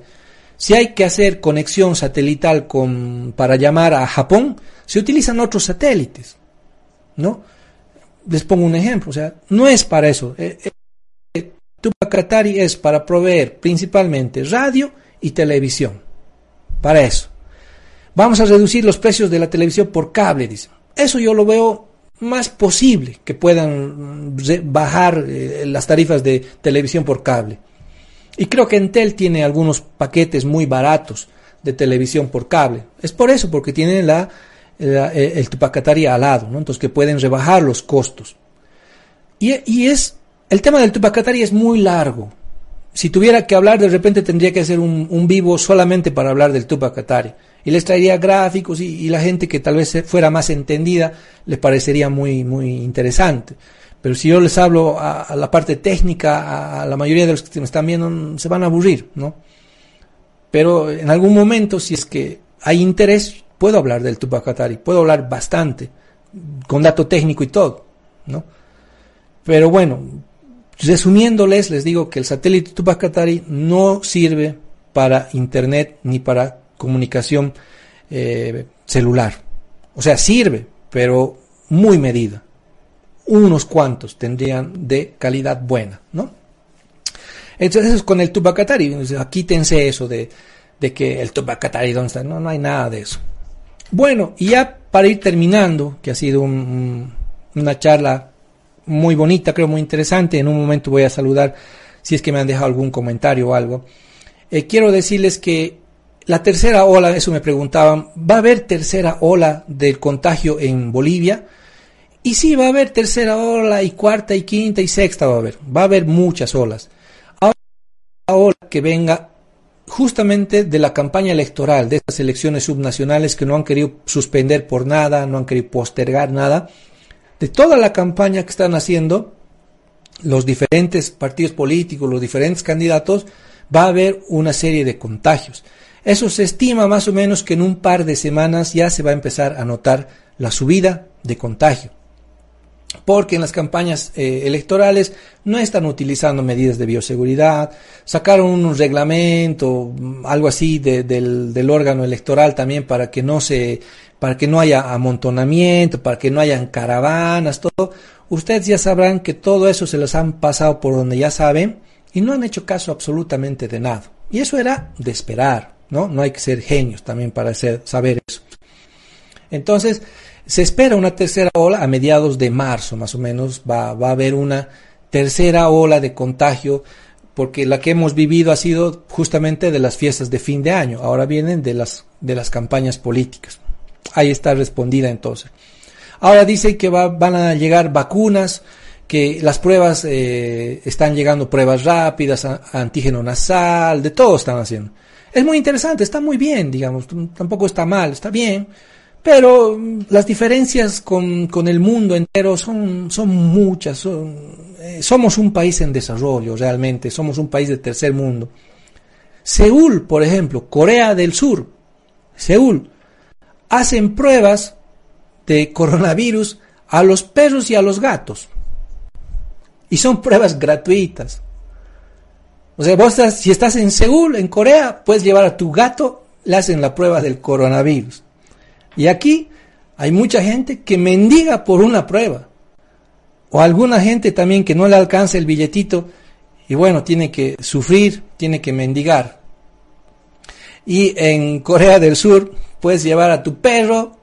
Si hay que hacer conexión satelital con, para llamar a Japón, se utilizan otros satélites, ¿no? Les pongo un ejemplo, o sea, no es para eso. Eh, eh, Tupac Katari es para proveer principalmente radio y televisión. Para eso. Vamos a reducir los precios de la televisión por cable, dice. Eso yo lo veo más posible que puedan bajar eh, las tarifas de televisión por cable. Y creo que Entel tiene algunos paquetes muy baratos de televisión por cable. Es por eso, porque tienen la, la el Tupacatari al lado, ¿no? entonces que pueden rebajar los costos. Y, y es, el tema del Tupacatari es muy largo. Si tuviera que hablar, de repente tendría que hacer un, un vivo solamente para hablar del Tupacatari. Y les traería gráficos y, y, la gente que tal vez fuera más entendida les parecería muy, muy interesante. Pero si yo les hablo a, la parte técnica, a, la mayoría de los que me están viendo se van a aburrir, ¿no? Pero en algún momento, si es que hay interés, puedo hablar del Tupac Katari, puedo hablar bastante, con dato técnico y todo, ¿no? Pero bueno, resumiéndoles, les digo que el satélite Tupac Katari no sirve para internet ni para comunicación eh, celular. O sea, sirve, pero muy medida unos cuantos tendrían de calidad buena, ¿no? Entonces, eso con el Tubacatari, quítense eso de, de que el Tubacatari, ¿dónde está? No, no hay nada de eso. Bueno, y ya para ir terminando, que ha sido un, una charla muy bonita, creo muy interesante, en un momento voy a saludar si es que me han dejado algún comentario o algo. Eh, quiero decirles que la tercera ola, eso me preguntaban, ¿va a haber tercera ola del contagio en Bolivia? Y sí, va a haber tercera ola y cuarta y quinta y sexta va a haber. Va a haber muchas olas. Ahora la ola que venga justamente de la campaña electoral, de estas elecciones subnacionales que no han querido suspender por nada, no han querido postergar nada, de toda la campaña que están haciendo los diferentes partidos políticos, los diferentes candidatos, va a haber una serie de contagios. Eso se estima más o menos que en un par de semanas ya se va a empezar a notar la subida de contagio porque en las campañas eh, electorales no están utilizando medidas de bioseguridad, sacaron un reglamento, algo así de, del, órgano electoral también para que no se, para que no haya amontonamiento, para que no hayan caravanas, todo. Ustedes ya sabrán que todo eso se los han pasado por donde ya saben y no han hecho caso absolutamente de nada. Y eso era de esperar, ¿no? No hay que ser genios también para saber eso. Entonces, se espera una tercera ola a mediados de marzo, más o menos, va, va a haber una tercera ola de contagio, porque la que hemos vivido ha sido justamente de las fiestas de fin de año, ahora vienen de las, de las campañas políticas. Ahí está respondida entonces. Ahora dice que va, van a llegar vacunas, que las pruebas eh, están llegando pruebas rápidas, antígeno nasal, de todo están haciendo. Es muy interesante, está muy bien, digamos, tampoco está mal, está bien Pero mm, las diferencias con, con el mundo entero son, son muchas. Eh, somos un país en desarrollo realmente, somos un país de tercer mundo. Seúl, por ejemplo, Corea del Sur, Seúl, hacen pruebas de coronavirus a los perros y a los gatos. Y son pruebas gratuitas. O sea, vos si estás en Seúl, en Corea, puedes llevar a tu gato, le hacen la prueba del coronavirus. Y aquí hay mucha gente que mendiga por una prueba. O alguna gente también que no le alcanza el billetito y bueno, tiene que sufrir, tiene que mendigar. Y en Corea del Sur puedes llevar a tu perro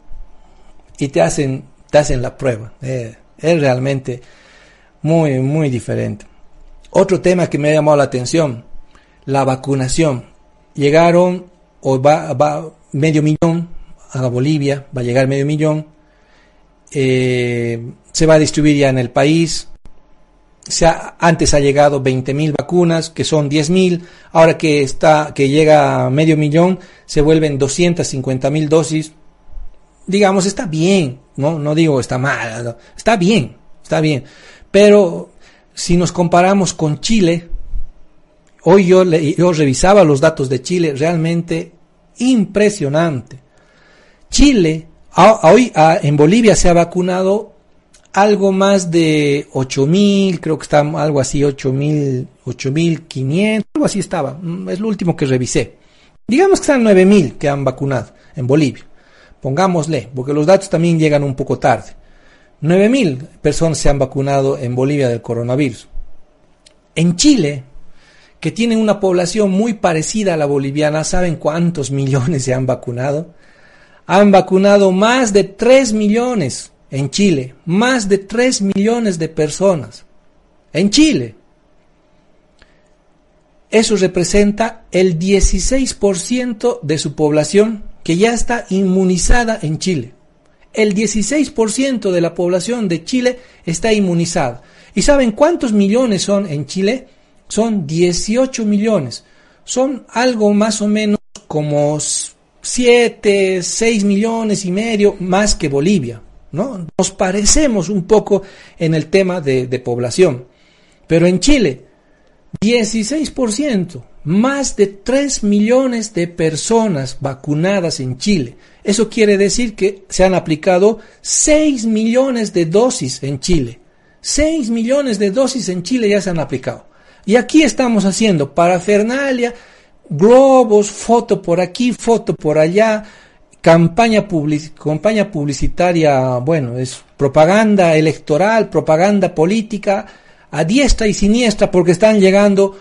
y te hacen, te hacen la prueba. Eh, es realmente muy, muy diferente. Otro tema que me ha llamado la atención, la vacunación. Llegaron, o va, va medio millón a Bolivia, va a llegar medio millón, eh, se va a distribuir ya en el país. Se antes ha llegado 20.000 vacunas, que son 10.000, ahora que, está, que llega medio millón, se vuelven 250.000 dosis. Digamos, está bien, no, no digo está mal, está bien, está bien. Pero si nos comparamos con Chile, hoy yo, yo revisaba los datos de Chile, realmente impresionante. Chile, hoy en Bolivia se ha vacunado algo más de 8.000, creo que está algo así, 8.000, 8.500, algo así estaba, mm, es lo último que revisé. Digamos que están 9.000 que han vacunado en Bolivia, pongámosle, porque los datos también llegan un poco tarde. 9.000 personas se han vacunado en Bolivia del coronavirus. En Chile, que tiene una población muy parecida a la boliviana, ¿saben cuántos millones se han vacunado? Han vacunado más de 3 millones en Chile, más de 3 millones de personas. En Chile. Eso representa el 16% de su población que ya está inmunizada en Chile. El 16% de la población de Chile está inmunizada. ¿Y saben cuántos millones son en Chile? Son 18 millones. Son algo más o menos como 7, 6 millones y medio más que Bolivia. ¿no? Nos parecemos un poco en el tema de, de población. Pero en Chile, 16%, más de 3 millones de personas vacunadas en Chile. Eso quiere decir que se han aplicado 6 millones de dosis en Chile. 6 millones de dosis en Chile ya se han aplicado. Y aquí estamos haciendo parafernalia, globos, foto por aquí, foto por allá, campaña, campaña publicitaria, bueno, es propaganda electoral, propaganda política, a diestra y siniestra porque están llegando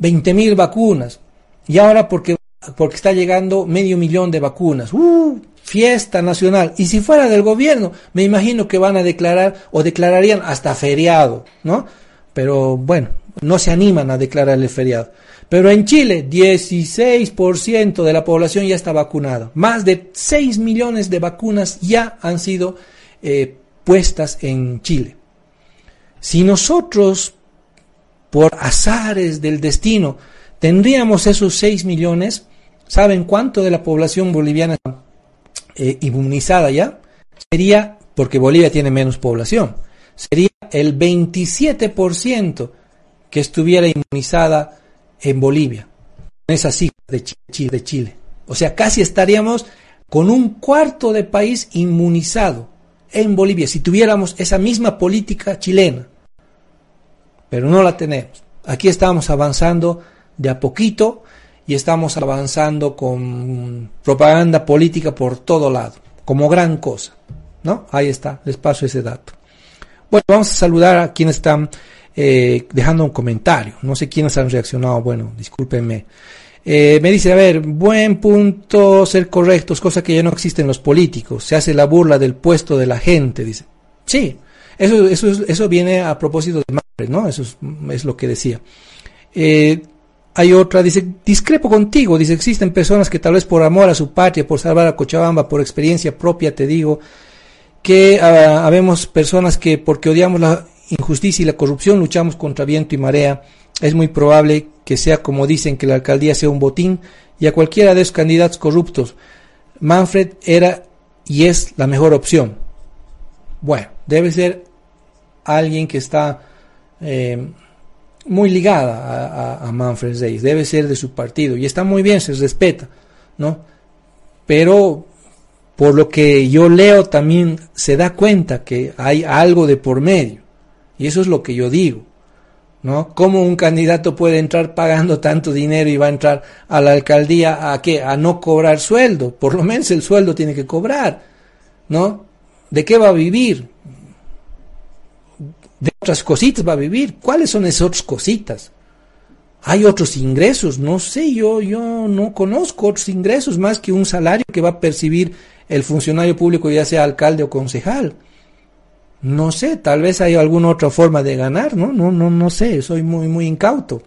20.000 vacunas. Y ahora porque, porque está llegando medio millón de vacunas. ¡Uh! Fiesta nacional. Y si fuera del gobierno, me imagino que van a declarar o declararían hasta feriado, ¿no? Pero bueno, no se animan a declarar el feriado. Pero en Chile, 16% de la población ya está vacunada. Más de 6 millones de vacunas ya han sido eh, puestas en Chile. Si nosotros, por azares del destino, tendríamos esos 6 millones, ¿saben cuánto de la población boliviana eh, inmunizada ya? Sería, porque Bolivia tiene menos población, sería el 27% que estuviera inmunizada en Bolivia, con esa cifra de Chile, de Chile. O sea, casi estaríamos con un cuarto de país inmunizado en Bolivia si tuviéramos esa misma política chilena. Pero no la tenemos. Aquí estamos avanzando de a poquito y estamos avanzando con propaganda política por todo lado, como gran cosa. ¿No? Ahí está, les paso ese dato. Bueno, vamos a saludar a quienes están eh, dejando un comentario. No sé quiénes han reaccionado, bueno, discúlpenme. Eh, me dice, a ver, buen punto, ser correctos, cosa que ya no existe en los políticos. Se hace la burla del puesto de la gente, dice. Sí, eso, eso, eso viene a propósito de Mapre, ¿no? Eso es, lo que decía. Eh, hay otra, dice, discrepo contigo, dice, existen personas que tal vez por amor a su patria, por salvar a Cochabamba, por experiencia propia, te digo, que ah, habemos personas que porque odiamos la injusticia y la corrupción luchamos contra viento y marea. Es muy probable que sea como dicen que la alcaldía sea un botín y a cualquiera de esos candidatos corruptos. Manfred era y es la mejor opción. Bueno, debe ser alguien que está eh, muy ligada a, Manfred Zeiss, debe ser de su partido y está muy bien, se respeta, ¿no? Pero por lo que yo leo también se da cuenta que hay algo de por medio y eso es lo que yo digo. ¿No? ¿Cómo un candidato puede entrar pagando tanto dinero y va a entrar a la alcaldía a qué? A no cobrar sueldo. Por lo menos el sueldo tiene que cobrar, ¿no? ¿De qué va a vivir? de otras cositas va a vivir. ¿Cuáles son esas otras cositas? Hay otros ingresos, no sé, yo, yo no conozco otros ingresos más que un salario que va a percibir el funcionario público, ya sea alcalde o concejal. No sé, tal vez hay alguna otra forma de ganar, ¿no? No, no, no sé, soy muy, muy incauto.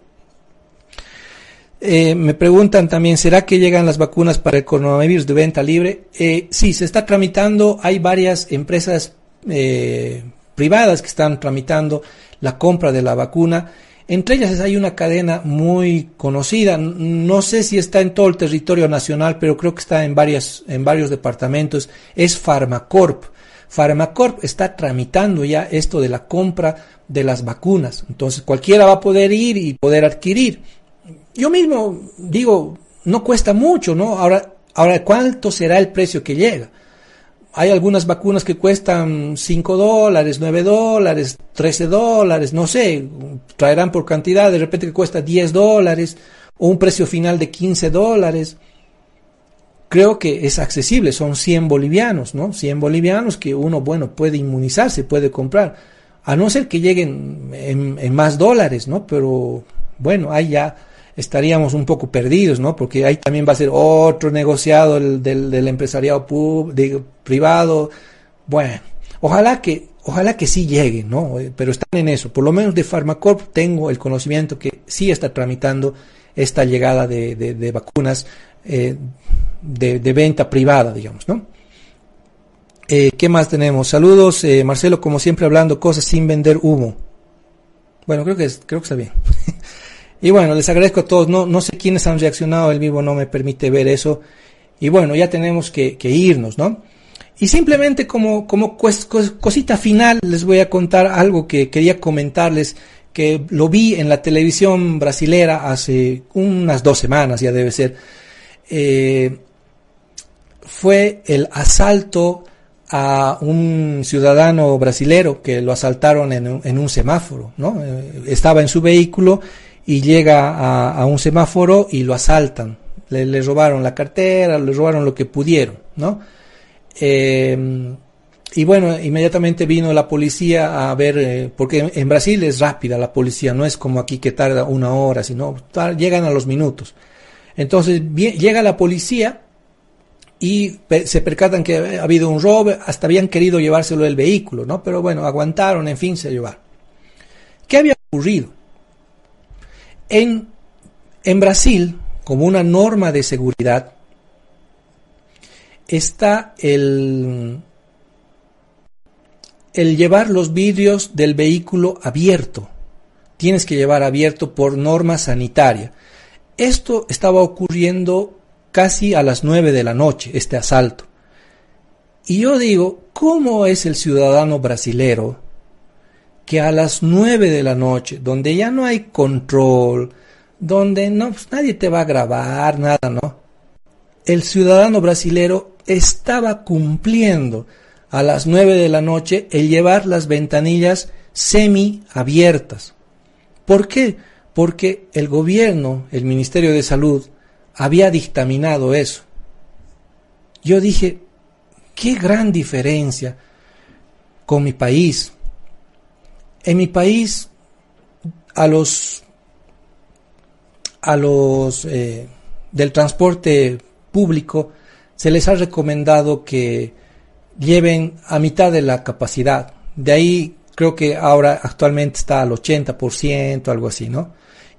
Eh, me preguntan también, ¿será que llegan las vacunas para el coronavirus de venta libre? Eh, sí, se está tramitando, hay varias empresas eh, privadas que están tramitando la compra de la vacuna. Entre ellas hay una cadena muy conocida, no sé si está en todo el territorio nacional, pero creo que está en, varias, en varios departamentos, es Pharmacorp. Pharmacorp está tramitando ya esto de la compra de las vacunas. Entonces cualquiera va a poder ir y poder adquirir. Yo mismo digo, no cuesta mucho, ¿no? Ahora, ahora ¿cuánto será el precio que llega? hay algunas vacunas que cuestan 5 dólares, 9 dólares, 13 dólares, no sé, traerán por cantidad, de repente que cuesta 10 dólares o un precio final de 15 dólares. Creo que es accesible, son 100 bolivianos, ¿no? 100 bolivianos que uno, bueno, puede inmunizarse, puede comprar, a no ser que lleguen en, en más dólares, ¿no? Pero bueno, hay ya estaríamos un poco perdidos, ¿no? Porque ahí también va a ser otro negociado del, del, empresariado privado. Bueno, ojalá que, ojalá que sí llegue, ¿no? Pero están en eso. Por lo menos de Pharmacorp tengo el conocimiento que sí está tramitando esta llegada de, de, vacunas eh, de, venta privada, digamos, ¿no? Eh, ¿Qué más tenemos? Saludos, Marcelo, como siempre hablando cosas sin vender humo. Bueno, creo que, creo que está bien. Y bueno, les agradezco a todos. No, no sé quiénes han reaccionado, el vivo no me permite ver eso. Y bueno, ya tenemos que, irnos, ¿no? Y simplemente como, como cosita final les voy a contar algo que quería comentarles, que lo vi en la televisión brasilera hace unas dos semanas, ya debe ser. Eh, fue el asalto a un ciudadano brasilero que lo asaltaron en, en un semáforo, ¿no? Eh, estaba en su vehículo y llega a, un semáforo y lo asaltan. Le, robaron la cartera, le robaron lo que pudieron, ¿no? Eh, y bueno, inmediatamente vino la policía a ver, eh, porque en, Brasil es rápida la policía, no es como aquí que tarda una hora, sino llegan a los minutos. Entonces llega la policía y se percatan que ha habido un robo, hasta habían querido llevárselo el vehículo, ¿no? Pero bueno, aguantaron, en fin, se llevaron. ¿Qué había ocurrido? En, en Brasil, como una norma de seguridad, está el, el llevar los vidrios del vehículo abierto. Tienes que llevar abierto por norma sanitaria. Esto estaba ocurriendo casi a las nueve de la noche, este asalto. Y yo digo, ¿cómo es el ciudadano brasilero que a las nueve de la noche, donde ya no hay control, donde no, pues, nadie te va a grabar, nada, ¿no? El ciudadano brasilero estaba cumpliendo a las nueve de la noche el llevar las ventanillas semi abiertas. ¿Por qué? Porque el gobierno, el Ministerio de Salud, había dictaminado eso. Yo dije, qué gran diferencia con mi país, en mi país, a los, a los eh, del transporte público se les ha recomendado que lleven a mitad de la capacidad. De ahí creo que ahora actualmente está al 80%, algo así, ¿no?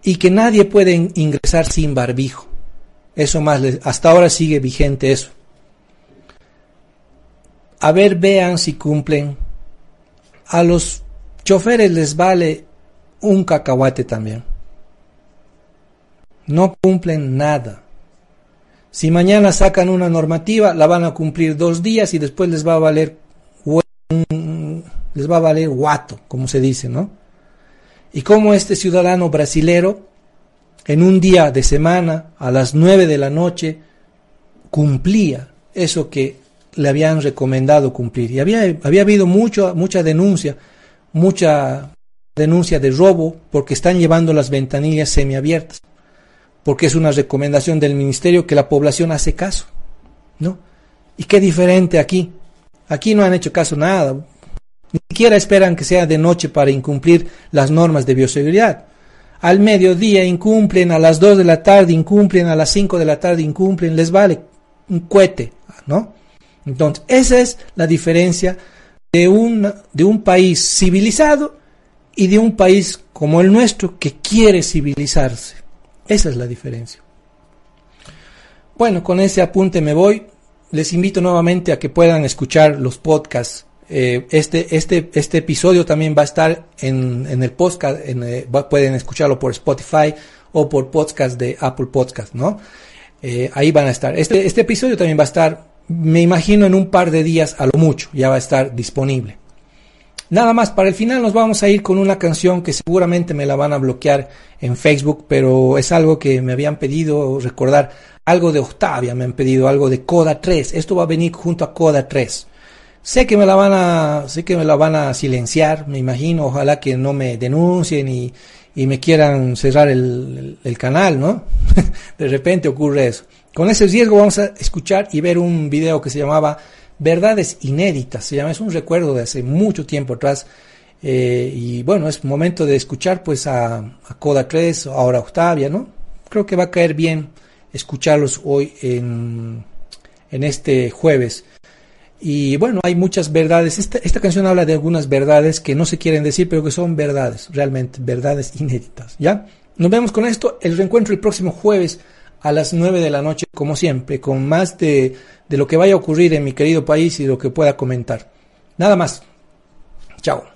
Y que nadie puede ingresar sin barbijo. Eso más, hasta ahora sigue vigente eso. A ver, vean si cumplen. A los choferes les vale un cacahuate también. No cumplen nada. Si mañana sacan una normativa, la van a cumplir dos días y después les va a valer les va a valer guato, como se dice, ¿no? Y como este ciudadano brasilero, en un día de semana, a las nueve de la noche, cumplía eso que le habían recomendado cumplir. Y había, había habido mucho, mucha denuncia, mucha denuncia de robo porque están llevando las ventanillas semiabiertas, porque es una recomendación del ministerio que la población hace caso, ¿no? ¿Y qué diferente aquí? Aquí no han hecho caso nada. Ni siquiera esperan que sea de noche para incumplir las normas de bioseguridad. Al mediodía incumplen, a las 2 de la tarde incumplen, a las 5 de la tarde incumplen, les vale un cohete, ¿no? Entonces, esa es la diferencia de un, de un país civilizado y de un país como el nuestro que quiere civilizarse. Esa es la diferencia. Bueno, con ese apunte me voy. Les invito nuevamente a que puedan escuchar los podcasts. Eh, este, este, este episodio también va a estar en, en el podcast, eh, pueden escucharlo por Spotify o por podcast de Apple Podcast, ¿no? Eh, ahí van a estar. Este, este episodio también va a estar, me imagino, en un par de días a lo mucho, ya va a estar disponible. Nada más, para el final nos vamos a ir con una canción que seguramente me la van a bloquear en Facebook, pero es algo que me habían pedido recordar, algo de Octavia me han pedido, algo de Coda 3, esto va a venir junto a Coda 3. Sé que me la van a, sé que me la van a silenciar, me imagino, ojalá que no me denuncien y, y me quieran cerrar el, el canal, ¿no? de repente ocurre eso. Con ese riesgo vamos a escuchar y ver un video que se llamaba verdades inéditas, se llama, es un recuerdo de hace mucho tiempo atrás. Eh, y bueno, es momento de escuchar pues a, a Coda 3, ahora Octavia, ¿no? Creo que va a caer bien escucharlos hoy en, en este jueves. Y bueno, hay muchas verdades. Esta, esta canción habla de algunas verdades que no se quieren decir, pero que son verdades, realmente, verdades inéditas. ¿Ya? Nos vemos con esto. El reencuentro el próximo jueves a las 9 de la noche, como siempre, con más de, de lo que vaya a ocurrir en mi querido país y lo que pueda comentar. Nada más. Chao.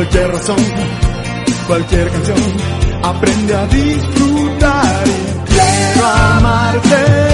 Cualquier razón, cualquier canción aprende a disfrutar y quiero amarte